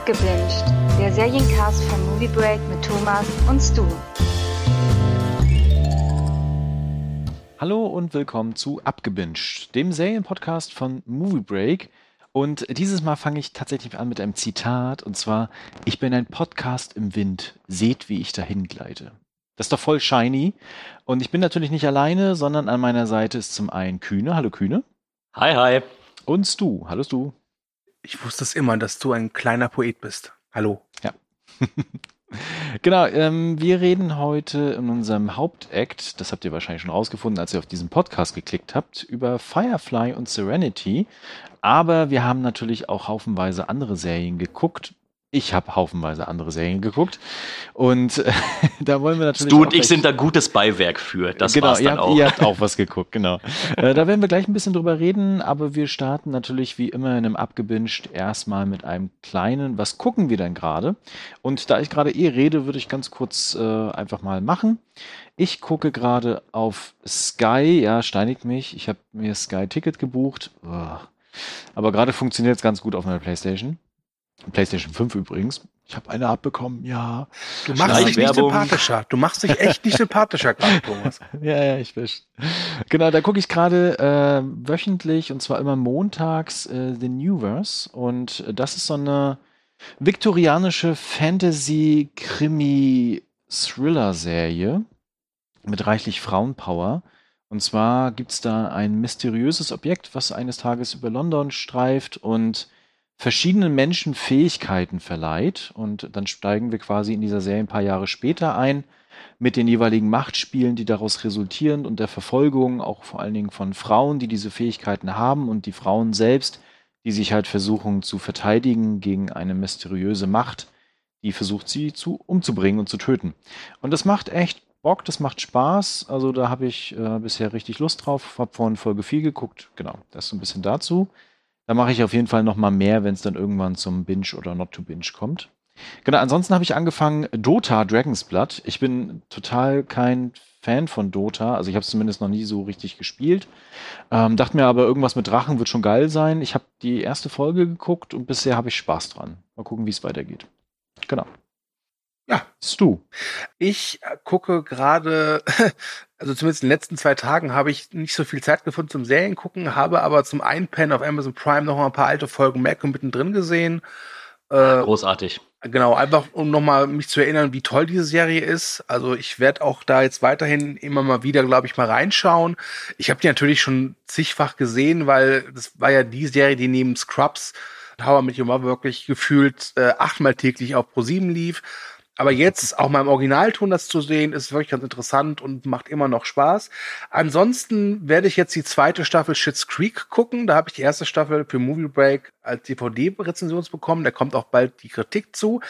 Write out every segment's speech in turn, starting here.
Abgebinged, der Seriencast von Movie Break mit Thomas und Stu. Hallo und willkommen zu Abgebinged, dem Serienpodcast von Movie Break. Und dieses Mal fange ich tatsächlich an mit einem Zitat und zwar: Ich bin ein Podcast im Wind, seht, wie ich dahin gleite. Das ist doch voll shiny. Und ich bin natürlich nicht alleine, sondern an meiner Seite ist zum einen Kühne. Hallo Kühne. Hi, hi. Und Stu. Hallo Stu. Ich wusste es immer, dass du ein kleiner Poet bist. Hallo. Ja. genau, ähm, wir reden heute in unserem Hauptakt, das habt ihr wahrscheinlich schon rausgefunden, als ihr auf diesen Podcast geklickt habt, über Firefly und Serenity. Aber wir haben natürlich auch haufenweise andere Serien geguckt, ich habe haufenweise andere Serien geguckt und äh, da wollen wir natürlich. Du und ich sind da gutes Beiwerk für. Das genau, war's dann ihr habt, auch. Ihr habt auch was geguckt, genau. äh, da werden wir gleich ein bisschen drüber reden, aber wir starten natürlich wie immer in einem abgebinged erstmal mit einem kleinen. Was gucken wir denn gerade? Und da ich gerade eh rede, würde ich ganz kurz äh, einfach mal machen. Ich gucke gerade auf Sky. Ja, steinigt mich. Ich habe mir Sky Ticket gebucht. Oh. Aber gerade funktioniert es ganz gut auf meiner PlayStation. PlayStation 5 übrigens. Ich habe eine abbekommen, ja. Du machst dich nicht sympathischer. Du machst dich echt nicht sympathischer gerade, Thomas. ja, ja, ich wisch. Genau, da gucke ich gerade äh, wöchentlich und zwar immer montags äh, The Newverse. Und äh, das ist so eine viktorianische Fantasy-Krimi-Thriller-Serie mit reichlich Frauenpower. Und zwar gibt's da ein mysteriöses Objekt, was eines Tages über London streift und verschiedenen Menschen Fähigkeiten verleiht. Und dann steigen wir quasi in dieser Serie ein paar Jahre später ein mit den jeweiligen Machtspielen, die daraus resultieren und der Verfolgung auch vor allen Dingen von Frauen, die diese Fähigkeiten haben und die Frauen selbst, die sich halt versuchen zu verteidigen gegen eine mysteriöse Macht, die versucht sie zu umzubringen und zu töten. Und das macht echt Bock, das macht Spaß. Also da habe ich äh, bisher richtig Lust drauf. Hab vorhin Folge 4 geguckt. Genau, das so ein bisschen dazu. Da mache ich auf jeden Fall noch mal mehr, wenn es dann irgendwann zum Binge oder Not to Binge kommt. Genau, ansonsten habe ich angefangen Dota Dragon's Blood. Ich bin total kein Fan von Dota, also ich habe es zumindest noch nie so richtig gespielt. Ähm, dachte mir aber, irgendwas mit Drachen wird schon geil sein. Ich habe die erste Folge geguckt und bisher habe ich Spaß dran. Mal gucken, wie es weitergeht. Genau. Ja. Bist du? Ich gucke gerade, also zumindest in den letzten zwei Tagen habe ich nicht so viel Zeit gefunden zum Seriengucken, habe aber zum Einpennen auf Amazon Prime noch mal ein paar alte Folgen Mac mittendrin gesehen. Äh, Großartig. Genau, einfach um nochmal mich zu erinnern, wie toll diese Serie ist. Also ich werde auch da jetzt weiterhin immer mal wieder, glaube ich, mal reinschauen. Ich habe die natürlich schon zigfach gesehen, weil das war ja die Serie, die neben Scrubs How I Met Your Mother wirklich gefühlt äh, achtmal täglich auf Pro7 lief. Aber jetzt auch mal im Originalton das zu sehen, ist wirklich ganz interessant und macht immer noch Spaß. Ansonsten werde ich jetzt die zweite Staffel Shits Creek gucken. Da habe ich die erste Staffel für Movie Break als DVD-Rezension bekommen. Da kommt auch bald die Kritik zu.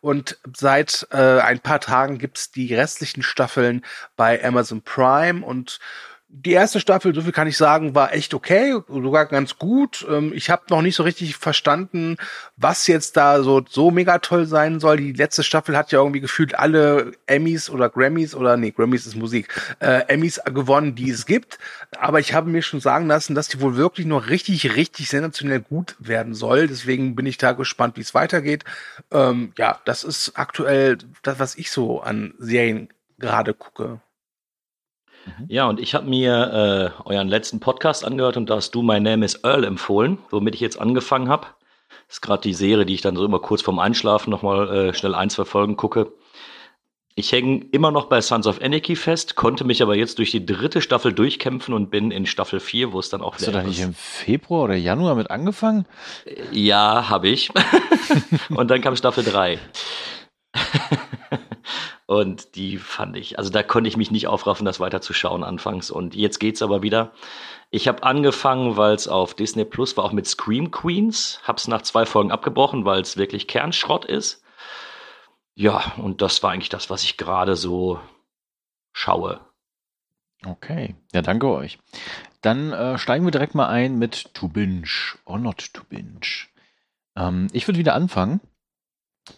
Und seit äh, ein paar Tagen gibt's die restlichen Staffeln bei Amazon Prime und die erste Staffel, so viel kann ich sagen, war echt okay, sogar ganz gut. Ähm, ich habe noch nicht so richtig verstanden, was jetzt da so so mega toll sein soll. Die letzte Staffel hat ja irgendwie gefühlt alle Emmys oder Grammys oder nee, Grammys ist Musik, äh, Emmys gewonnen, die es gibt. Aber ich habe mir schon sagen lassen, dass die wohl wirklich noch richtig, richtig sensationell gut werden soll. Deswegen bin ich da gespannt, wie es weitergeht. Ähm, ja, das ist aktuell das, was ich so an Serien gerade gucke. Ja, und ich habe mir äh, euren letzten Podcast angehört und da hast du My Name is Earl empfohlen, womit ich jetzt angefangen habe. Das ist gerade die Serie, die ich dann so immer kurz vorm Einschlafen nochmal äh, schnell ein, zwei Folgen gucke. Ich hänge immer noch bei Sons of Anarchy fest, konnte mich aber jetzt durch die dritte Staffel durchkämpfen und bin in Staffel 4, wo es dann auch Hast du da nicht im Februar oder Januar mit angefangen? Ja, habe ich. und dann kam Staffel 3. Und die fand ich, also da konnte ich mich nicht aufraffen, das weiterzuschauen anfangs. Und jetzt geht's aber wieder. Ich habe angefangen, weil es auf Disney Plus war, auch mit Scream Queens. Hab's nach zwei Folgen abgebrochen, weil es wirklich Kernschrott ist. Ja, und das war eigentlich das, was ich gerade so schaue. Okay, ja, danke euch. Dann äh, steigen wir direkt mal ein mit To Binge or Not To Binge. Ähm, ich würde wieder anfangen.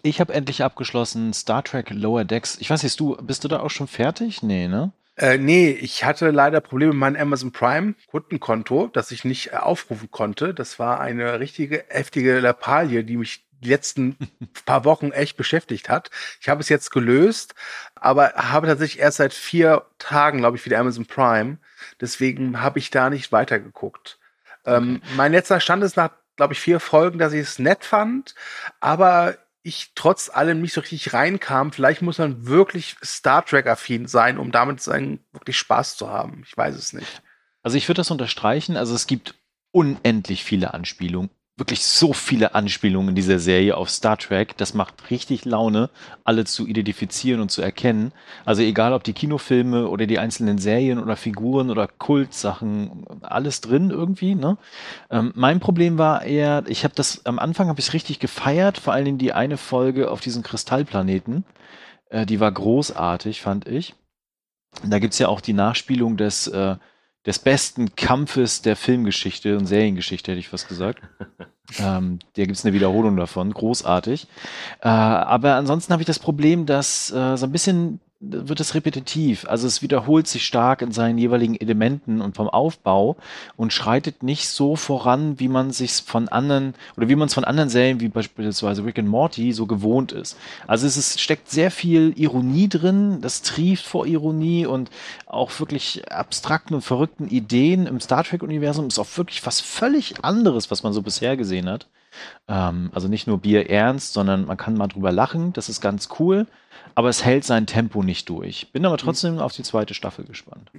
Ich habe endlich abgeschlossen Star Trek Lower Decks. Ich weiß nicht, du, bist du da auch schon fertig? Nee, ne? Äh, nee, ich hatte leider Probleme mit meinem Amazon Prime Kundenkonto, das ich nicht äh, aufrufen konnte. Das war eine richtige heftige Lappalie, die mich die letzten paar Wochen echt beschäftigt hat. Ich habe es jetzt gelöst, aber habe tatsächlich erst seit vier Tagen, glaube ich, wieder Amazon Prime. Deswegen habe ich da nicht weitergeguckt. Ähm, okay. Ähm, mein letzter Stand ist nach, glaube ich, vier Folgen, dass ich es nett fand, aber ich trotz allem nicht so richtig reinkam. Vielleicht muss man wirklich Star Trek-affin sein, um damit seinen wirklich Spaß zu haben. Ich weiß es nicht. Also ich würde das unterstreichen. Also es gibt unendlich viele Anspielungen, wirklich so viele Anspielungen in dieser Serie auf Star Trek. Das macht richtig Laune, alle zu identifizieren und zu erkennen. Also egal ob die Kinofilme oder die einzelnen Serien oder Figuren oder Kultsachen, alles drin irgendwie. Ne? Ähm, mein Problem war eher, ich habe das am Anfang habe ich richtig gefeiert, vor allen Dingen die eine Folge auf diesem Kristallplaneten. Äh, die war großartig, fand ich. Da gibt's ja auch die Nachspielung des äh, des besten Kampfes der Filmgeschichte und Seriengeschichte, hätte ich fast gesagt. ähm, da gibt es eine Wiederholung davon, großartig. Äh, aber ansonsten habe ich das Problem, dass äh, so ein bisschen wird es repetitiv. Also es wiederholt sich stark in seinen jeweiligen Elementen und vom Aufbau und schreitet nicht so voran, wie man sich von anderen oder wie man es von anderen Serien wie beispielsweise Rick and Morty so gewohnt ist. Also es ist, steckt sehr viel Ironie drin, das trieft vor Ironie und auch wirklich abstrakten und verrückten Ideen im Star Trek Universum ist auch wirklich was völlig anderes, was man so bisher gesehen hat. Ähm, also nicht nur Bier ernst, sondern man kann mal drüber lachen, das ist ganz cool aber es hält sein Tempo nicht durch. Bin aber trotzdem mhm. auf die zweite Staffel gespannt.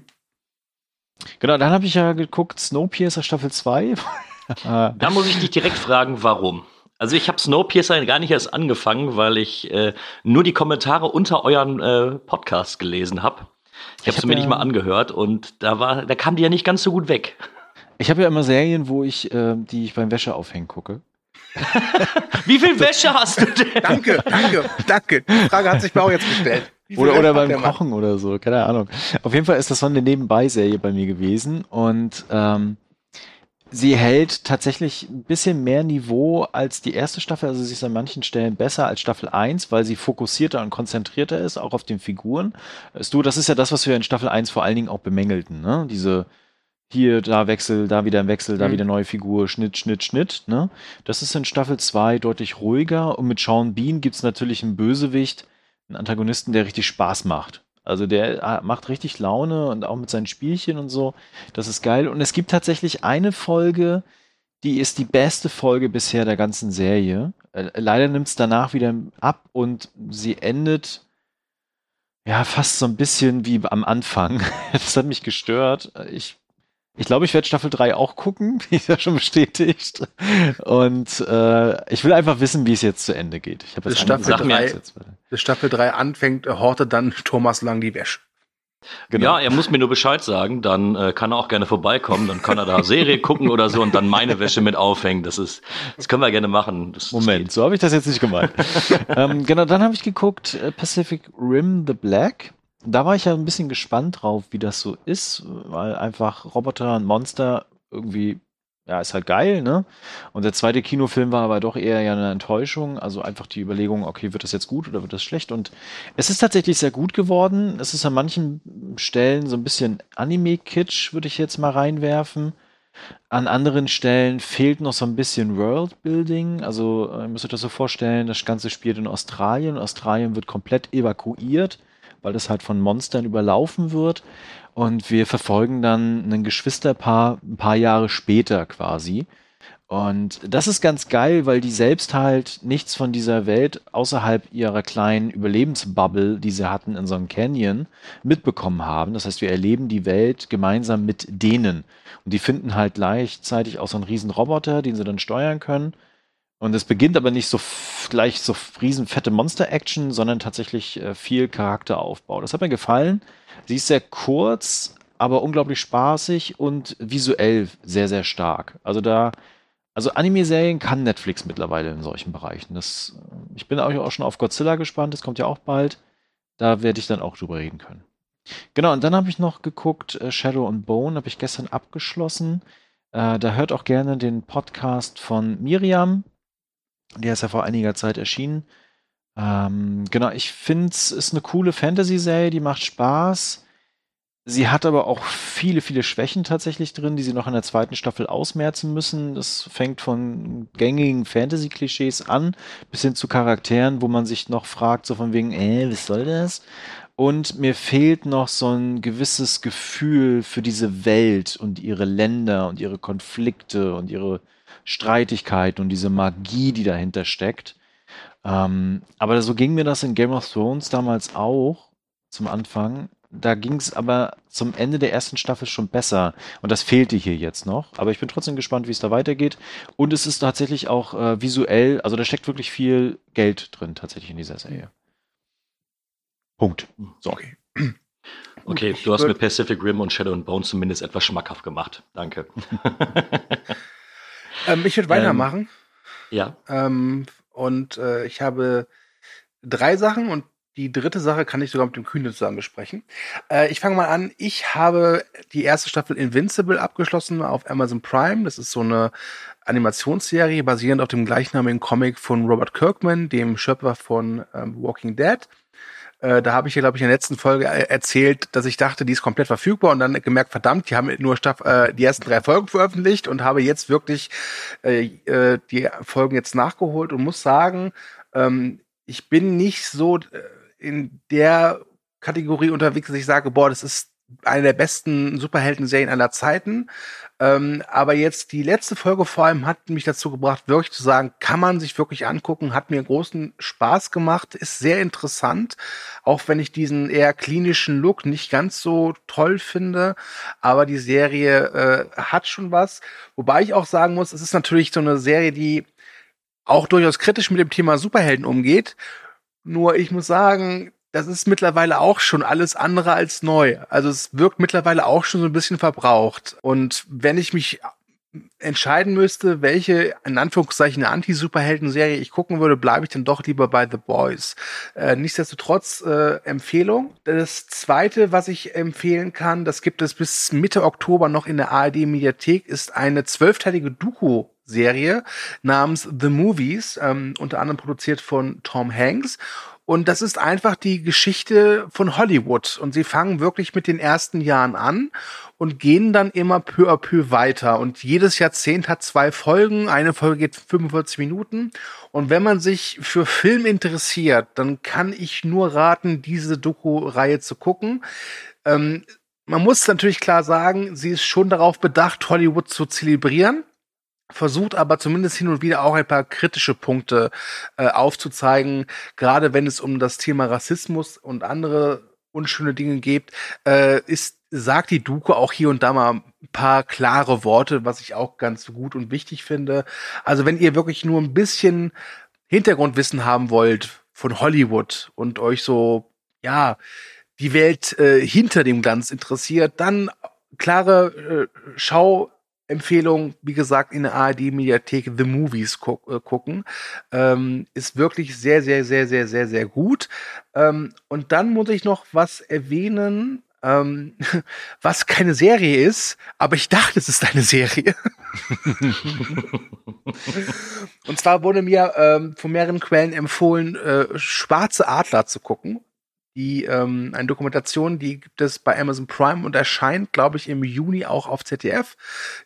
Genau, dann habe ich ja geguckt, Snowpiercer Staffel 2. da muss ich dich direkt fragen, warum? Also ich habe Snowpiercer gar nicht erst angefangen, weil ich äh, nur die Kommentare unter euren äh, Podcast gelesen habe. Ich habe es hab mir ja, nicht mal angehört und da war, da kam die ja nicht ganz so gut weg. Ich habe ja immer Serien, wo ich, äh, die ich beim Wäscheaufhängen gucke. Wie viel Wäsche hast du denn? Danke, danke, danke. Die Frage hat sich mir auch jetzt gestellt. Oder, oder beim Kochen oder so, keine Ahnung. Auf jeden Fall ist das so eine Nebenbei-Serie bei mir gewesen und ähm, sie hält tatsächlich ein bisschen mehr Niveau als die erste Staffel. Also sie ist an manchen Stellen besser als Staffel 1, weil sie fokussierter und konzentrierter ist, auch auf den Figuren. Du, das ist ja das, was wir in Staffel 1 vor allen Dingen auch bemängelten, ne? Diese hier, da Wechsel, da wieder ein Wechsel, da mhm. wieder neue Figur, Schnitt, Schnitt, Schnitt. Ne? Das ist in Staffel 2 deutlich ruhiger und mit Sean Bean gibt es natürlich einen Bösewicht, einen Antagonisten, der richtig Spaß macht. Also der ah, macht richtig Laune und auch mit seinen Spielchen und so. Das ist geil. Und es gibt tatsächlich eine Folge, die ist die beste Folge bisher der ganzen Serie. Äh, leider nimmt es danach wieder ab und sie endet ja fast so ein bisschen wie am Anfang. Das hat mich gestört. Ich ich glaube, ich werde Staffel 3 auch gucken, wie ist ja schon bestätigt. Und äh, ich will einfach wissen, wie es jetzt zu Ende geht. Ich habe bis, Staffel 3, bis Staffel 3 anfängt, hortet dann Thomas Lang die Wäsche. Genau. Ja, er muss mir nur Bescheid sagen, dann äh, kann er auch gerne vorbeikommen, dann kann er da Serie gucken oder so und dann meine Wäsche mit aufhängen. Das ist, das können wir gerne machen. Das, Moment, das so habe ich das jetzt nicht gemeint. ähm, genau, dann habe ich geguckt äh, Pacific Rim the Black da war ich ja ein bisschen gespannt drauf, wie das so ist, weil einfach Roboter und Monster irgendwie, ja, ist halt geil, ne? Und der zweite Kinofilm war aber doch eher ja eine Enttäuschung. Also einfach die Überlegung, okay, wird das jetzt gut oder wird das schlecht? Und es ist tatsächlich sehr gut geworden. Es ist an manchen Stellen so ein bisschen Anime-Kitsch, würde ich jetzt mal reinwerfen. An anderen Stellen fehlt noch so ein bisschen Worldbuilding. Also ihr müsst euch das so vorstellen, das Ganze spielt in Australien. Australien wird komplett evakuiert weil das halt von Monstern überlaufen wird. Und wir verfolgen dann ein Geschwisterpaar ein paar Jahre später quasi. Und das ist ganz geil, weil die selbst halt nichts von dieser Welt außerhalb ihrer kleinen Überlebensbubble, die sie hatten in so einem Canyon, mitbekommen haben. Das heißt, wir erleben die Welt gemeinsam mit denen. Und die finden halt gleichzeitig auch so einen riesen Roboter, den sie dann steuern können. Und es beginnt aber nicht so gleich so riesen fette Monster-Action, sondern tatsächlich äh, viel Charakteraufbau. Das hat mir gefallen. Sie ist sehr kurz, aber unglaublich spaßig und visuell sehr, sehr stark. Also da, also Anime-Serien kann Netflix mittlerweile in solchen Bereichen. Das, äh, ich bin auch schon auf Godzilla gespannt, das kommt ja auch bald. Da werde ich dann auch drüber reden können. Genau, und dann habe ich noch geguckt, äh, Shadow and Bone habe ich gestern abgeschlossen. Äh, da hört auch gerne den Podcast von Miriam. Der ist ja vor einiger Zeit erschienen. Ähm, genau, ich finde es ist eine coole Fantasy-Serie, die macht Spaß. Sie hat aber auch viele, viele Schwächen tatsächlich drin, die sie noch in der zweiten Staffel ausmerzen müssen. Das fängt von gängigen Fantasy-Klischees an, bis hin zu Charakteren, wo man sich noch fragt, so von wegen, äh, was soll das? Und mir fehlt noch so ein gewisses Gefühl für diese Welt und ihre Länder und ihre Konflikte und ihre Streitigkeiten und diese Magie, die dahinter steckt. Ähm, aber so ging mir das in Game of Thrones damals auch zum Anfang da ging es aber zum Ende der ersten Staffel schon besser. Und das fehlte hier jetzt noch. Aber ich bin trotzdem gespannt, wie es da weitergeht. Und es ist tatsächlich auch äh, visuell, also da steckt wirklich viel Geld drin tatsächlich in dieser Serie. Punkt. So. Okay. Okay, du hast mit Pacific Rim und Shadow and Bone zumindest etwas schmackhaft gemacht. Danke. ähm, ich würde weitermachen. Ähm, ja. Ähm, und äh, ich habe drei Sachen und die dritte Sache kann ich sogar mit dem Kühne zusammen besprechen. Äh, ich fange mal an. Ich habe die erste Staffel Invincible abgeschlossen auf Amazon Prime. Das ist so eine Animationsserie basierend auf dem gleichnamigen Comic von Robert Kirkman, dem Schöpfer von ähm, Walking Dead. Äh, da habe ich ja, glaube ich, in der letzten Folge äh, erzählt, dass ich dachte, die ist komplett verfügbar und dann gemerkt, verdammt, die haben nur Staff äh, die ersten drei Folgen veröffentlicht und habe jetzt wirklich äh, äh, die Folgen jetzt nachgeholt und muss sagen, ähm, ich bin nicht so in der Kategorie unterwegs, dass ich sage, boah, das ist eine der besten Superhelden-Serien aller Zeiten. Ähm, aber jetzt die letzte Folge vor allem hat mich dazu gebracht, wirklich zu sagen, kann man sich wirklich angucken, hat mir großen Spaß gemacht, ist sehr interessant, auch wenn ich diesen eher klinischen Look nicht ganz so toll finde. Aber die Serie äh, hat schon was. Wobei ich auch sagen muss, es ist natürlich so eine Serie, die auch durchaus kritisch mit dem Thema Superhelden umgeht. Nur ich muss sagen, das ist mittlerweile auch schon alles andere als neu. Also es wirkt mittlerweile auch schon so ein bisschen verbraucht. Und wenn ich mich entscheiden müsste, welche in Anführungszeichen Anti-Superhelden-Serie ich gucken würde, bleibe ich dann doch lieber bei The Boys. Äh, nichtsdestotrotz äh, Empfehlung. Das zweite, was ich empfehlen kann, das gibt es bis Mitte Oktober noch in der ARD-Mediathek, ist eine zwölfteilige Doku Serie namens The Movies, ähm, unter anderem produziert von Tom Hanks. Und das ist einfach die Geschichte von Hollywood. Und sie fangen wirklich mit den ersten Jahren an und gehen dann immer peu à peu weiter. Und jedes Jahrzehnt hat zwei Folgen. Eine Folge geht 45 Minuten. Und wenn man sich für Film interessiert, dann kann ich nur raten, diese Doku-Reihe zu gucken. Ähm, man muss natürlich klar sagen, sie ist schon darauf bedacht, Hollywood zu zelebrieren versucht aber zumindest hin und wieder auch ein paar kritische Punkte äh, aufzuzeigen, gerade wenn es um das Thema Rassismus und andere unschöne Dinge geht, äh, ist sagt die Duke auch hier und da mal ein paar klare Worte, was ich auch ganz gut und wichtig finde. Also wenn ihr wirklich nur ein bisschen Hintergrundwissen haben wollt von Hollywood und euch so ja die Welt äh, hinter dem Glanz interessiert, dann klare äh, Schau Empfehlung, wie gesagt, in der ARD-Mediathek The Movies gu äh, gucken. Ähm, ist wirklich sehr, sehr, sehr, sehr, sehr, sehr gut. Ähm, und dann muss ich noch was erwähnen, ähm, was keine Serie ist, aber ich dachte, es ist eine Serie. und zwar wurde mir ähm, von mehreren Quellen empfohlen, äh, Schwarze Adler zu gucken die ähm, eine Dokumentation, die gibt es bei Amazon Prime und erscheint, glaube ich, im Juni auch auf ZDF.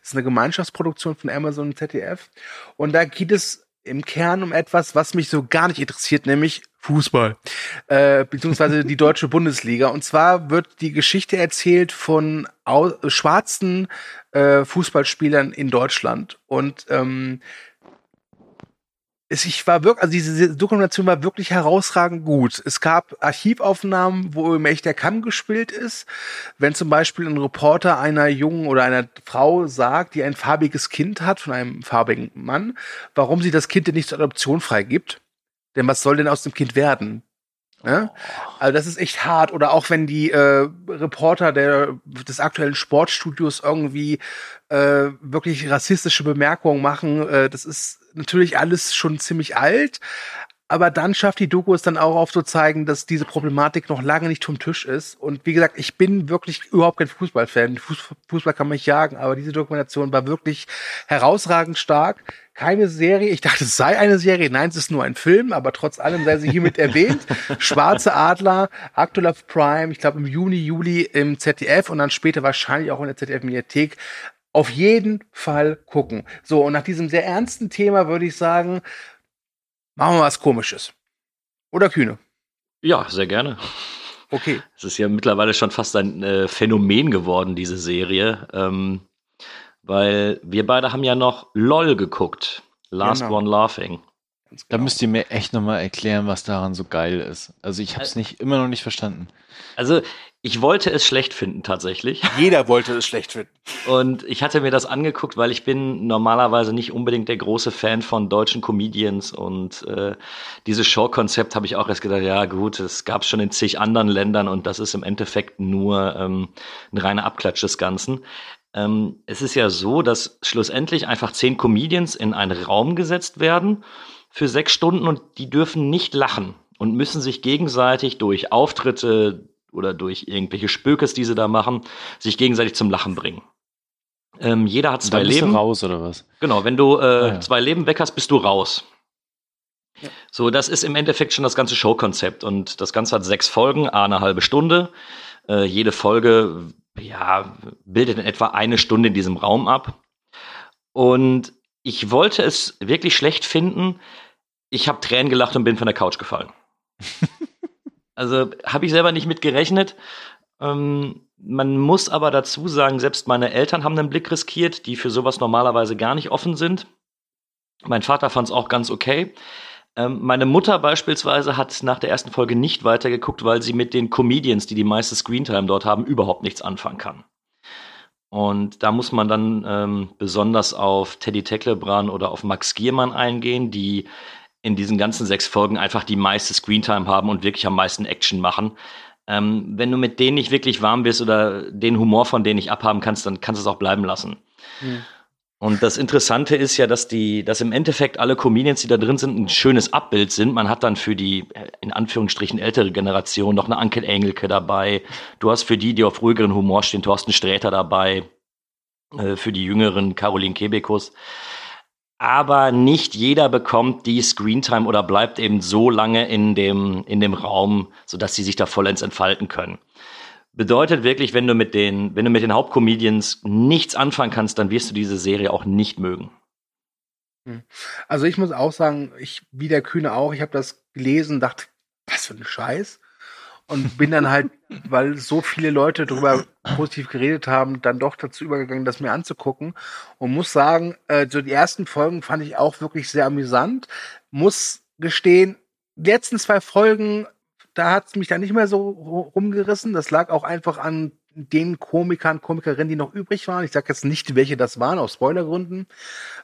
Das ist eine Gemeinschaftsproduktion von Amazon und ZDF. Und da geht es im Kern um etwas, was mich so gar nicht interessiert, nämlich Fußball, äh, beziehungsweise die deutsche Bundesliga. Und zwar wird die Geschichte erzählt von schwarzen äh, Fußballspielern in Deutschland. Und ähm, ich war wirklich, also diese Dokumentation war wirklich herausragend gut. Es gab Archivaufnahmen, wo im Echt der Kamm gespielt ist. Wenn zum Beispiel ein Reporter einer Jungen oder einer Frau sagt, die ein farbiges Kind hat von einem farbigen Mann, warum sie das Kind denn nicht zur Adoption freigibt. Denn was soll denn aus dem Kind werden? Ne? Also das ist echt hart. Oder auch wenn die äh, Reporter der, des aktuellen Sportstudios irgendwie äh, wirklich rassistische Bemerkungen machen, äh, das ist natürlich alles schon ziemlich alt. Aber dann schafft die Doku es dann auch aufzuzeigen, dass diese Problematik noch lange nicht vom Tisch ist. Und wie gesagt, ich bin wirklich überhaupt kein Fußballfan. Fußball kann mich jagen, aber diese Dokumentation war wirklich herausragend stark keine Serie. Ich dachte, es sei eine Serie. Nein, es ist nur ein Film, aber trotz allem sei sie hiermit erwähnt. Schwarze Adler, Aktuell auf Prime, ich glaube im Juni, Juli im ZDF und dann später wahrscheinlich auch in der ZDF-Mediathek. Auf jeden Fall gucken. So, und nach diesem sehr ernsten Thema würde ich sagen, machen wir was Komisches. Oder Kühne? Ja, sehr gerne. Okay. Es ist ja mittlerweile schon fast ein äh, Phänomen geworden, diese Serie. Ähm, weil wir beide haben ja noch LOL geguckt. Last genau. One Laughing. Genau. Da müsst ihr mir echt nochmal erklären, was daran so geil ist. Also ich habe es nicht immer noch nicht verstanden. Also ich wollte es schlecht finden tatsächlich. Jeder wollte es schlecht finden. Und ich hatte mir das angeguckt, weil ich bin normalerweise nicht unbedingt der große Fan von deutschen Comedians und äh, dieses Show-Konzept habe ich auch erst gedacht, ja gut, es gab schon in zig anderen Ländern und das ist im Endeffekt nur ähm, ein reiner Abklatsch des Ganzen. Ähm, es ist ja so, dass schlussendlich einfach zehn Comedians in einen Raum gesetzt werden für sechs Stunden und die dürfen nicht lachen und müssen sich gegenseitig durch Auftritte oder durch irgendwelche Spökes, die sie da machen, sich gegenseitig zum Lachen bringen. Ähm, jeder hat zwei Leben. Du raus oder was? Genau, wenn du äh, ah, ja. zwei Leben weg hast, bist du raus. Ja. So, das ist im Endeffekt schon das ganze Showkonzept und das Ganze hat sechs Folgen, a eine halbe Stunde. Äh, jede Folge ja, bildet in etwa eine Stunde in diesem Raum ab. Und ich wollte es wirklich schlecht finden. Ich habe Tränen gelacht und bin von der Couch gefallen. also habe ich selber nicht mit gerechnet. Ähm, man muss aber dazu sagen, selbst meine Eltern haben einen Blick riskiert, die für sowas normalerweise gar nicht offen sind. Mein Vater fand es auch ganz okay. Ähm, meine Mutter beispielsweise hat nach der ersten Folge nicht weitergeguckt, weil sie mit den Comedians, die die meiste Screentime dort haben, überhaupt nichts anfangen kann. Und da muss man dann ähm, besonders auf Teddy Tecklebrand oder auf Max Giermann eingehen, die in diesen ganzen sechs Folgen einfach die meiste Screentime haben und wirklich am meisten Action machen. Ähm, wenn du mit denen nicht wirklich warm bist oder den Humor von denen nicht abhaben kannst, dann kannst du es auch bleiben lassen. Mhm. Und das Interessante ist ja, dass die, dass im Endeffekt alle Comedians, die da drin sind, ein schönes Abbild sind. Man hat dann für die, in Anführungsstrichen, ältere Generation noch eine Ankel Engelke dabei. Du hast für die, die auf ruhigeren Humor stehen, Thorsten Sträter dabei. Äh, für die jüngeren Caroline Kebekus. Aber nicht jeder bekommt die Screentime oder bleibt eben so lange in dem, in dem Raum, sodass sie sich da vollends entfalten können. Bedeutet wirklich, wenn du mit den, wenn du mit den Hauptcomedians nichts anfangen kannst, dann wirst du diese Serie auch nicht mögen. Hm. Also ich muss auch sagen, ich wie der Kühne auch, ich habe das gelesen, dachte, was für ein Scheiß. Und bin dann halt, weil so viele Leute darüber positiv geredet haben, dann doch dazu übergegangen, das mir anzugucken. Und muss sagen, äh, so die ersten Folgen fand ich auch wirklich sehr amüsant. Muss gestehen, die letzten zwei Folgen da hat es mich dann nicht mehr so rumgerissen. Das lag auch einfach an den Komikern, Komikerinnen, die noch übrig waren. Ich sage jetzt nicht, welche das waren, aus Spoilergründen.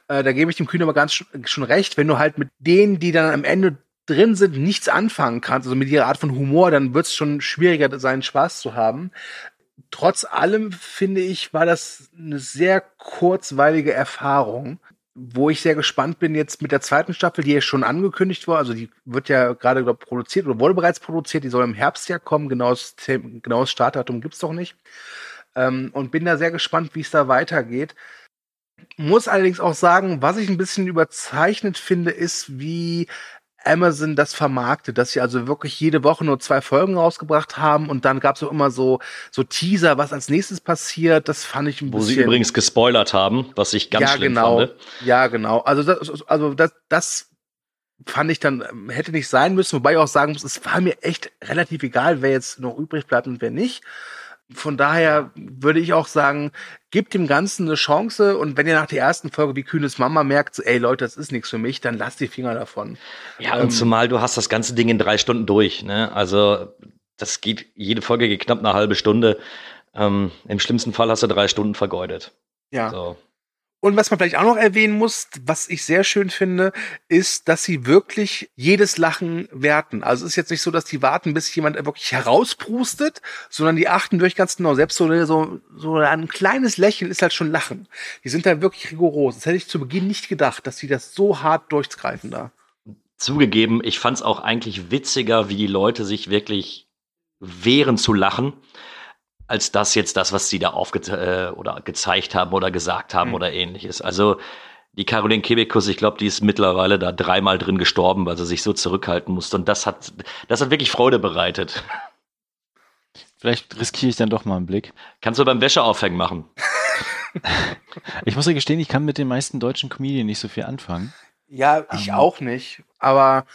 Äh, da gebe ich dem Kühn aber ganz schon recht. Wenn du halt mit denen, die dann am Ende drin sind, nichts anfangen kannst, also mit ihrer Art von Humor, dann wird es schon schwieriger, seinen Spaß zu haben. Trotz allem finde ich, war das eine sehr kurzweilige Erfahrung wo ich sehr gespannt bin jetzt mit der zweiten Staffel, die ja schon angekündigt war. Also die wird ja gerade glaub, produziert oder wurde bereits produziert. Die soll im Herbst ja kommen. Genaues, genaues Startdatum gibt's doch nicht. Ähm, und bin da sehr gespannt, wie es da weitergeht. Muss allerdings auch sagen, was ich ein bisschen überzeichnet finde, ist, wie Amazon das vermarktet, dass sie also wirklich jede Woche nur zwei Folgen rausgebracht haben und dann gab es auch immer so, so Teaser, was als nächstes passiert. Das fand ich ein Wo bisschen. Wo sie übrigens gespoilert haben, was ich ganz ja, schlimm genau. fand. Ja, genau. Also das, also das, das fand ich dann, ähm, hätte nicht sein müssen, wobei ich auch sagen muss, es war mir echt relativ egal, wer jetzt noch übrig bleibt und wer nicht. Von daher würde ich auch sagen, gebt dem Ganzen eine Chance und wenn ihr nach der ersten Folge wie kühnes Mama merkt, ey Leute, das ist nichts für mich, dann lasst die Finger davon. Ja, ähm, und zumal du hast das ganze Ding in drei Stunden durch, ne? Also das geht, jede Folge geht knapp eine halbe Stunde. Ähm, Im schlimmsten Fall hast du drei Stunden vergeudet. Ja. So. Und was man vielleicht auch noch erwähnen muss, was ich sehr schön finde, ist, dass sie wirklich jedes Lachen werten. Also es ist jetzt nicht so, dass die warten, bis jemand wirklich herausprustet, sondern die achten wirklich ganz genau. Selbst so, so, so ein kleines Lächeln ist halt schon Lachen. Die sind da wirklich rigoros. Das hätte ich zu Beginn nicht gedacht, dass sie das so hart durchgreifen da. Zugegeben, ich fand es auch eigentlich witziger, wie die Leute sich wirklich wehren zu lachen als das jetzt das, was sie da aufge äh, oder gezeigt haben oder gesagt haben mhm. oder ähnliches. Also die Caroline Kebekus, ich glaube, die ist mittlerweile da dreimal drin gestorben, weil sie sich so zurückhalten musste. Und das hat, das hat wirklich Freude bereitet. Vielleicht riskiere ich dann doch mal einen Blick. Kannst du beim Wäscheaufhängen machen. ich muss ja gestehen, ich kann mit den meisten deutschen Comedien nicht so viel anfangen. Ja, ich um, ähm. auch nicht. Aber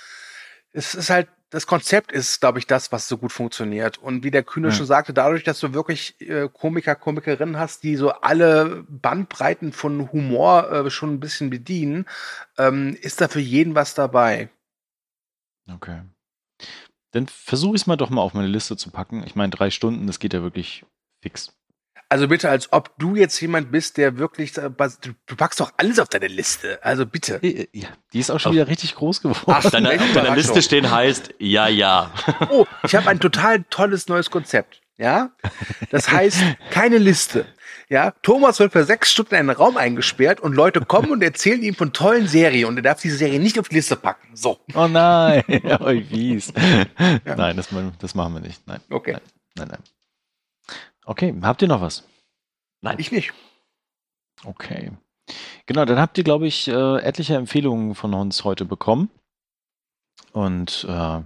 es ist halt das Konzept ist, glaube ich, das, was so gut funktioniert. Und wie der Kühne ja. schon sagte, dadurch, dass du wirklich äh, Komiker, Komikerinnen hast, die so alle Bandbreiten von Humor äh, schon ein bisschen bedienen, ähm, ist da für jeden was dabei. Okay. Dann versuche ich es mal doch mal auf meine Liste zu packen. Ich meine, drei Stunden, das geht ja wirklich fix. Also bitte, als ob du jetzt jemand bist, der wirklich, du packst doch alles auf deine Liste. Also bitte. Ja, die ist auch schon auf, wieder richtig groß geworden. Ach, deine, auf deiner Liste stehen heißt, ja, ja. Oh, ich habe ein total tolles neues Konzept. Ja, das heißt keine Liste. Ja, Thomas wird für sechs Stunden in einen Raum eingesperrt und Leute kommen und erzählen ihm von tollen Serien und er darf diese Serie nicht auf die Liste packen. So. Oh nein, oh, wie Ja. Nein, das, das, machen wir nicht. Nein. Okay. Nein, nein, nein. Okay, habt ihr noch was? Nein, ich nicht. Okay. Genau, dann habt ihr, glaube ich, äh, etliche Empfehlungen von uns heute bekommen. Und äh,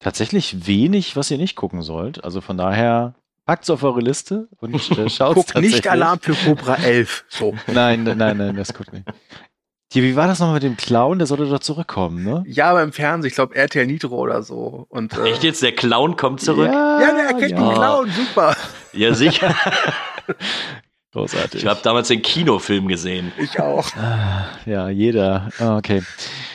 tatsächlich wenig, was ihr nicht gucken sollt. Also von daher packt es auf eure Liste und äh, schaut Guckt nicht Alarm für Cobra 11. So. nein, nein, nein, das guckt nicht. Hier, wie war das nochmal mit dem Clown? Der sollte doch zurückkommen, ne? Ja, aber im Fernsehen, ich glaube RTL Nitro oder so. Und, äh, Echt jetzt, der Clown kommt zurück? Ja, ja der erkennt ja. den Clown, super. Ja, sicher. Großartig. Ich habe damals den Kinofilm gesehen. Ich auch. Ah, ja, jeder. Ah, okay.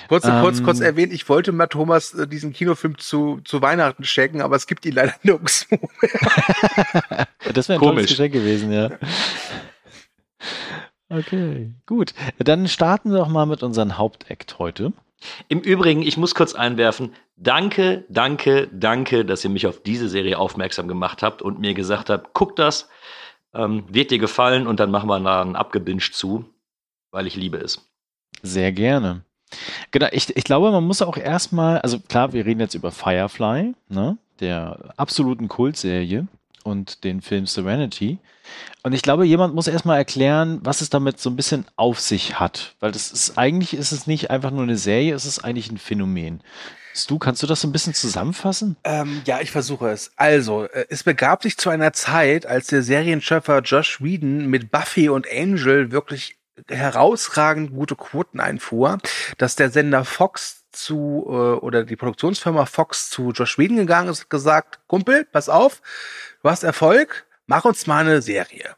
Kurz, um, kurz, kurz ähm. erwähnt, ich wollte mal Thomas äh, diesen Kinofilm zu, zu Weihnachten schenken, aber es gibt ihn leider nirgends mehr. das wäre ein Komisch. tolles Geschenk gewesen, ja. Okay, gut. Dann starten wir doch mal mit unserem Hauptakt heute. Im Übrigen, ich muss kurz einwerfen, danke, danke, danke, dass ihr mich auf diese Serie aufmerksam gemacht habt und mir gesagt habt, guck das, ähm, wird dir gefallen und dann machen wir da einen abgebinged zu, weil ich liebe es. Sehr gerne. Genau, ich, ich glaube, man muss auch erstmal, also klar, wir reden jetzt über Firefly, ne, der absoluten Kultserie und den Film Serenity. Und ich glaube, jemand muss erstmal erklären, was es damit so ein bisschen auf sich hat. Weil das ist, eigentlich ist es nicht einfach nur eine Serie, es ist eigentlich ein Phänomen. Du, kannst du das so ein bisschen zusammenfassen? Ähm, ja, ich versuche es. Also, äh, es begab sich zu einer Zeit, als der Serienschöpfer Josh Whedon mit Buffy und Angel wirklich herausragend gute Quoten einfuhr, dass der Sender Fox zu äh, oder die Produktionsfirma Fox zu Josh Whedon gegangen ist und gesagt, Kumpel, pass auf, du hast Erfolg, mach uns mal eine Serie.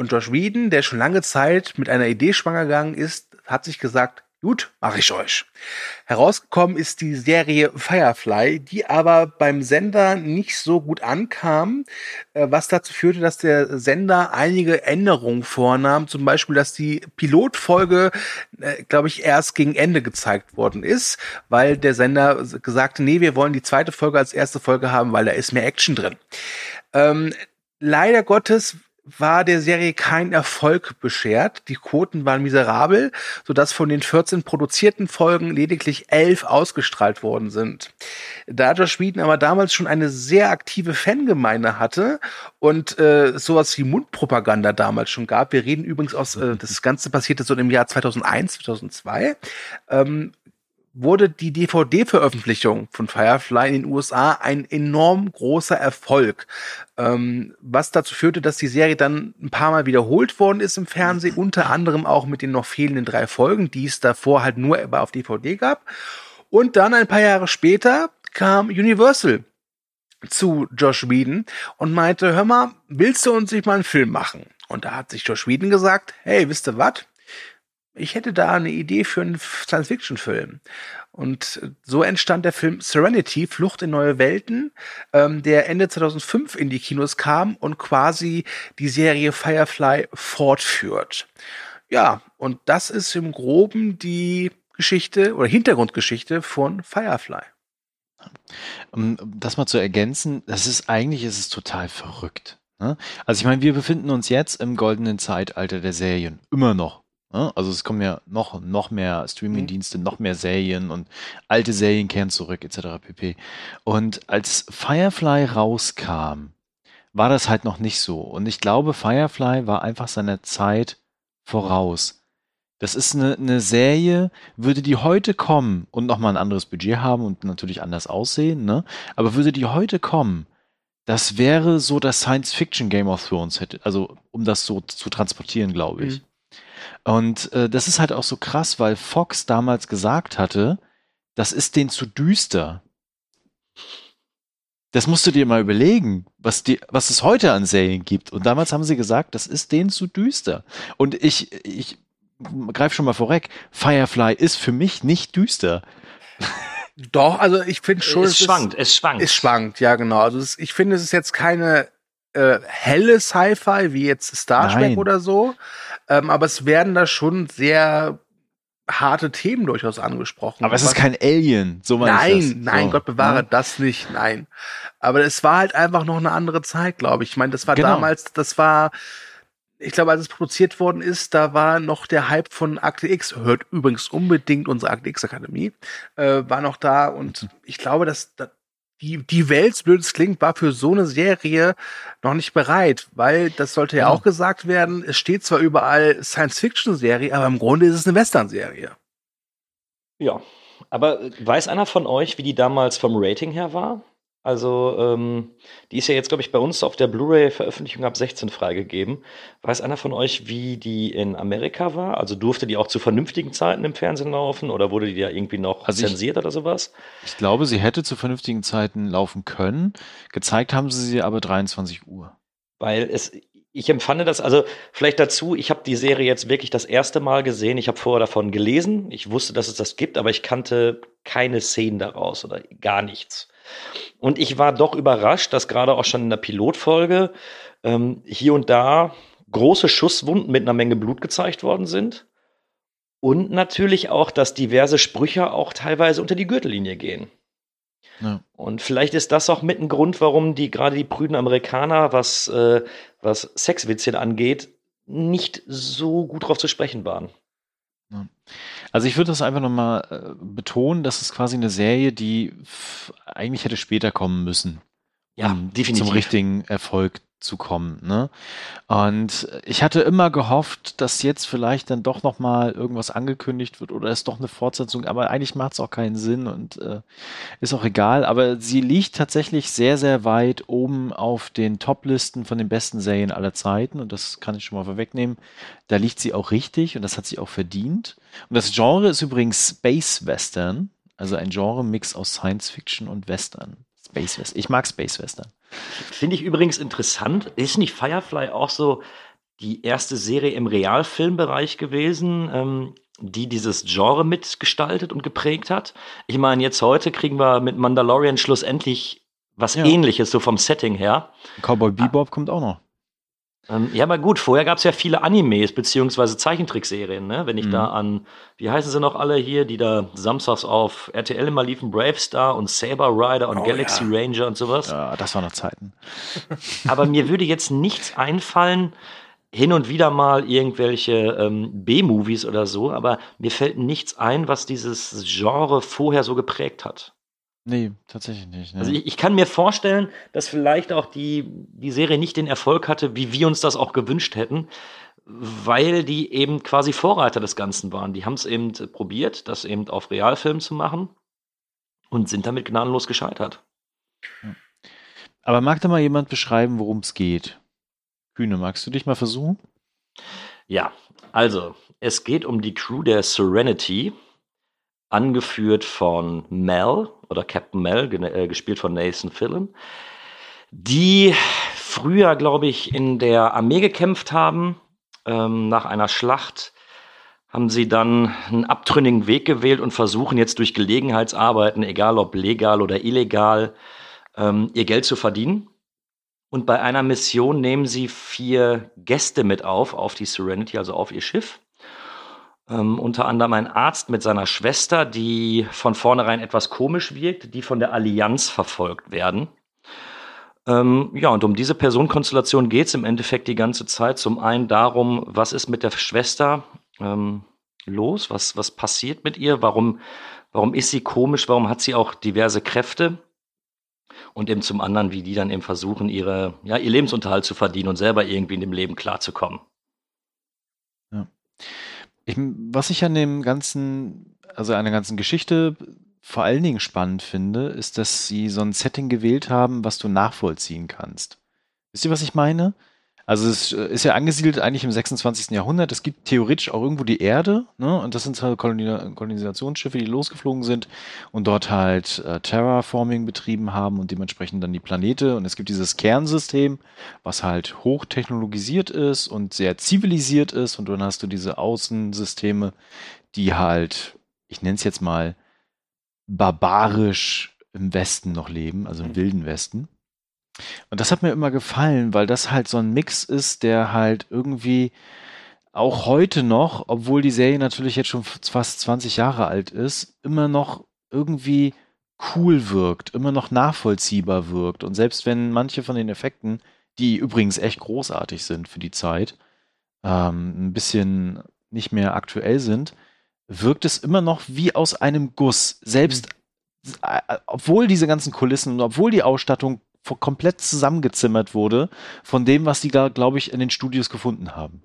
Und Josh Whedon, der schon lange Zeit mit einer Idee schwanger gegangen ist, hat sich gesagt, Gut, mache ich euch. Herausgekommen ist die Serie Firefly, die aber beim Sender nicht so gut ankam, äh, was dazu führte, dass der Sender einige Änderungen vornahm. Zum Beispiel, dass die Pilotfolge, äh, glaube ich, erst gegen Ende gezeigt worden ist, weil der Sender gesagt nee, wir wollen die zweite Folge als erste Folge haben, weil da ist mehr Action drin. Ähm, leider Gottes war der Serie kein Erfolg beschert. Die Quoten waren miserabel, sodass von den 14 produzierten Folgen lediglich 11 ausgestrahlt worden sind. Da Josh Whedon aber damals schon eine sehr aktive Fangemeinde hatte und äh, sowas wie Mundpropaganda damals schon gab, wir reden übrigens aus, äh, das Ganze passierte so im Jahr 2001, 2002, ähm, wurde die DVD-Veröffentlichung von Firefly in den USA ein enorm großer Erfolg, ähm, was dazu führte, dass die Serie dann ein paar Mal wiederholt worden ist im Fernsehen, unter anderem auch mit den noch fehlenden drei Folgen, die es davor halt nur auf DVD gab. Und dann ein paar Jahre später kam Universal zu Josh Whedon und meinte, hör mal, willst du uns nicht mal einen Film machen? Und da hat sich Josh Whedon gesagt, hey, wisst ihr was? Ich hätte da eine Idee für einen Science-Fiction-Film. Und so entstand der Film Serenity, Flucht in neue Welten, ähm, der Ende 2005 in die Kinos kam und quasi die Serie Firefly fortführt. Ja, und das ist im Groben die Geschichte oder Hintergrundgeschichte von Firefly. Um das mal zu ergänzen, das ist eigentlich ist es total verrückt. Ne? Also ich meine, wir befinden uns jetzt im goldenen Zeitalter der Serien, immer noch. Ne? Also es kommen ja noch, noch mehr Streaming-Dienste, noch mehr Serien und alte Serien kehren zurück, etc. pp. Und als Firefly rauskam, war das halt noch nicht so. Und ich glaube, Firefly war einfach seiner Zeit voraus. Das ist eine, eine Serie, würde die heute kommen und nochmal ein anderes Budget haben und natürlich anders aussehen, ne? Aber würde die heute kommen, das wäre so das Science-Fiction Game of Thrones hätte, also um das so zu transportieren, glaube ich. Mhm. Und äh, das ist halt auch so krass, weil Fox damals gesagt hatte, das ist denen zu düster. Das musst du dir mal überlegen, was, die, was es heute an Serien gibt. Und damals haben sie gesagt, das ist denen zu düster. Und ich, ich greif schon mal vorweg, Firefly ist für mich nicht düster. Doch, also ich finde schon. Es, es schwankt, ist, es schwankt. Es schwankt, ja, genau. Also es, ich finde, es ist jetzt keine äh, helle Sci-Fi wie jetzt Star Trek oder so. Ähm, aber es werden da schon sehr harte Themen durchaus angesprochen. Aber es ist kein Alien, so Nein, nein, so. Gott bewahre ja. das nicht, nein. Aber es war halt einfach noch eine andere Zeit, glaube ich. Ich meine, das war genau. damals, das war ich glaube, als es produziert worden ist, da war noch der Hype von Akte X, hört übrigens unbedingt unsere Akte X Akademie, äh, war noch da und ich glaube, dass, dass die, die Welt, so blöd es klingt, war für so eine Serie noch nicht bereit, weil das sollte ja, ja. auch gesagt werden, es steht zwar überall Science-Fiction-Serie, aber im Grunde ist es eine Western-Serie. Ja, aber weiß einer von euch, wie die damals vom Rating her war? Also, ähm, die ist ja jetzt, glaube ich, bei uns auf der Blu-ray-Veröffentlichung ab 16 freigegeben. Weiß einer von euch, wie die in Amerika war? Also durfte die auch zu vernünftigen Zeiten im Fernsehen laufen oder wurde die ja irgendwie noch also zensiert ich, oder sowas? Ich glaube, sie hätte zu vernünftigen Zeiten laufen können. Gezeigt haben sie sie aber 23 Uhr. Weil es, ich empfand das, also vielleicht dazu, ich habe die Serie jetzt wirklich das erste Mal gesehen. Ich habe vorher davon gelesen. Ich wusste, dass es das gibt, aber ich kannte keine Szenen daraus oder gar nichts. Und ich war doch überrascht, dass gerade auch schon in der Pilotfolge ähm, hier und da große Schusswunden mit einer Menge Blut gezeigt worden sind. Und natürlich auch, dass diverse Sprüche auch teilweise unter die Gürtellinie gehen. Ja. Und vielleicht ist das auch mit ein Grund, warum die gerade die prüden Amerikaner, was, äh, was Sexwitzchen angeht, nicht so gut drauf zu sprechen waren. Also ich würde das einfach nochmal äh, betonen, das ist quasi eine Serie, die eigentlich hätte später kommen müssen. Ja, um definitiv. Zum richtigen Erfolg zu kommen. Ne? Und ich hatte immer gehofft, dass jetzt vielleicht dann doch noch mal irgendwas angekündigt wird oder es doch eine Fortsetzung, aber eigentlich macht es auch keinen Sinn und äh, ist auch egal. Aber sie liegt tatsächlich sehr, sehr weit oben auf den Top-Listen von den besten Serien aller Zeiten und das kann ich schon mal vorwegnehmen. Da liegt sie auch richtig und das hat sie auch verdient. Und das Genre ist übrigens Space Western, also ein Genre-Mix aus Science Fiction und Western. Space Western. Ich mag Space Western. Finde ich übrigens interessant. Ist nicht Firefly auch so die erste Serie im Realfilmbereich gewesen, ähm, die dieses Genre mitgestaltet und geprägt hat? Ich meine, jetzt heute kriegen wir mit Mandalorian schlussendlich was ja. ähnliches, so vom Setting her. Cowboy Bebop ah. kommt auch noch. Ähm, ja, aber gut, vorher gab es ja viele Animes beziehungsweise Zeichentrickserien, ne? Wenn ich mhm. da an, wie heißen sie noch alle hier, die da samstags auf RTL immer liefen, Brave Star und Saber Rider und oh, Galaxy ja. Ranger und sowas. Ja, das waren noch Zeiten. aber mir würde jetzt nichts einfallen, hin und wieder mal irgendwelche ähm, B-Movies oder so, aber mir fällt nichts ein, was dieses Genre vorher so geprägt hat. Nee, tatsächlich nicht. Ne. Also ich, ich, kann mir vorstellen, dass vielleicht auch die, die Serie nicht den Erfolg hatte, wie wir uns das auch gewünscht hätten, weil die eben quasi Vorreiter des Ganzen waren. Die haben es eben probiert, das eben auf Realfilm zu machen und sind damit gnadenlos gescheitert. Aber mag da mal jemand beschreiben, worum es geht? Kühne, magst du dich mal versuchen? Ja, also es geht um die Crew der Serenity, angeführt von Mel oder Captain Mel, äh, gespielt von Nathan Fillion, die früher, glaube ich, in der Armee gekämpft haben. Ähm, nach einer Schlacht haben sie dann einen abtrünnigen Weg gewählt und versuchen jetzt durch Gelegenheitsarbeiten, egal ob legal oder illegal, ähm, ihr Geld zu verdienen. Und bei einer Mission nehmen sie vier Gäste mit auf, auf die Serenity, also auf ihr Schiff. Ähm, unter anderem ein Arzt mit seiner Schwester, die von vornherein etwas komisch wirkt, die von der Allianz verfolgt werden. Ähm, ja, und um diese Personenkonstellation geht es im Endeffekt die ganze Zeit. Zum einen darum, was ist mit der Schwester ähm, los? Was, was passiert mit ihr? Warum, warum ist sie komisch? Warum hat sie auch diverse Kräfte? Und eben zum anderen, wie die dann eben versuchen, ihre, ja, ihr Lebensunterhalt zu verdienen und selber irgendwie in dem Leben klarzukommen. Ich, was ich an dem ganzen, also an der ganzen Geschichte vor allen Dingen spannend finde, ist, dass sie so ein Setting gewählt haben, was du nachvollziehen kannst. Wisst ihr, was ich meine? Also es äh, ist ja angesiedelt eigentlich im 26. Jahrhundert. Es gibt theoretisch auch irgendwo die Erde, ne? Und das sind halt Kolonisationsschiffe, die losgeflogen sind und dort halt äh, Terraforming betrieben haben und dementsprechend dann die Planete. Und es gibt dieses Kernsystem, was halt hochtechnologisiert ist und sehr zivilisiert ist. Und dann hast du diese Außensysteme, die halt, ich nenne es jetzt mal, barbarisch im Westen noch leben, also im wilden Westen. Und das hat mir immer gefallen, weil das halt so ein Mix ist, der halt irgendwie auch heute noch, obwohl die Serie natürlich jetzt schon fast 20 Jahre alt ist, immer noch irgendwie cool wirkt, immer noch nachvollziehbar wirkt. Und selbst wenn manche von den Effekten, die übrigens echt großartig sind für die Zeit, ähm, ein bisschen nicht mehr aktuell sind, wirkt es immer noch wie aus einem Guss. Selbst obwohl diese ganzen Kulissen und obwohl die Ausstattung komplett zusammengezimmert wurde von dem, was die da, glaube ich, in den Studios gefunden haben.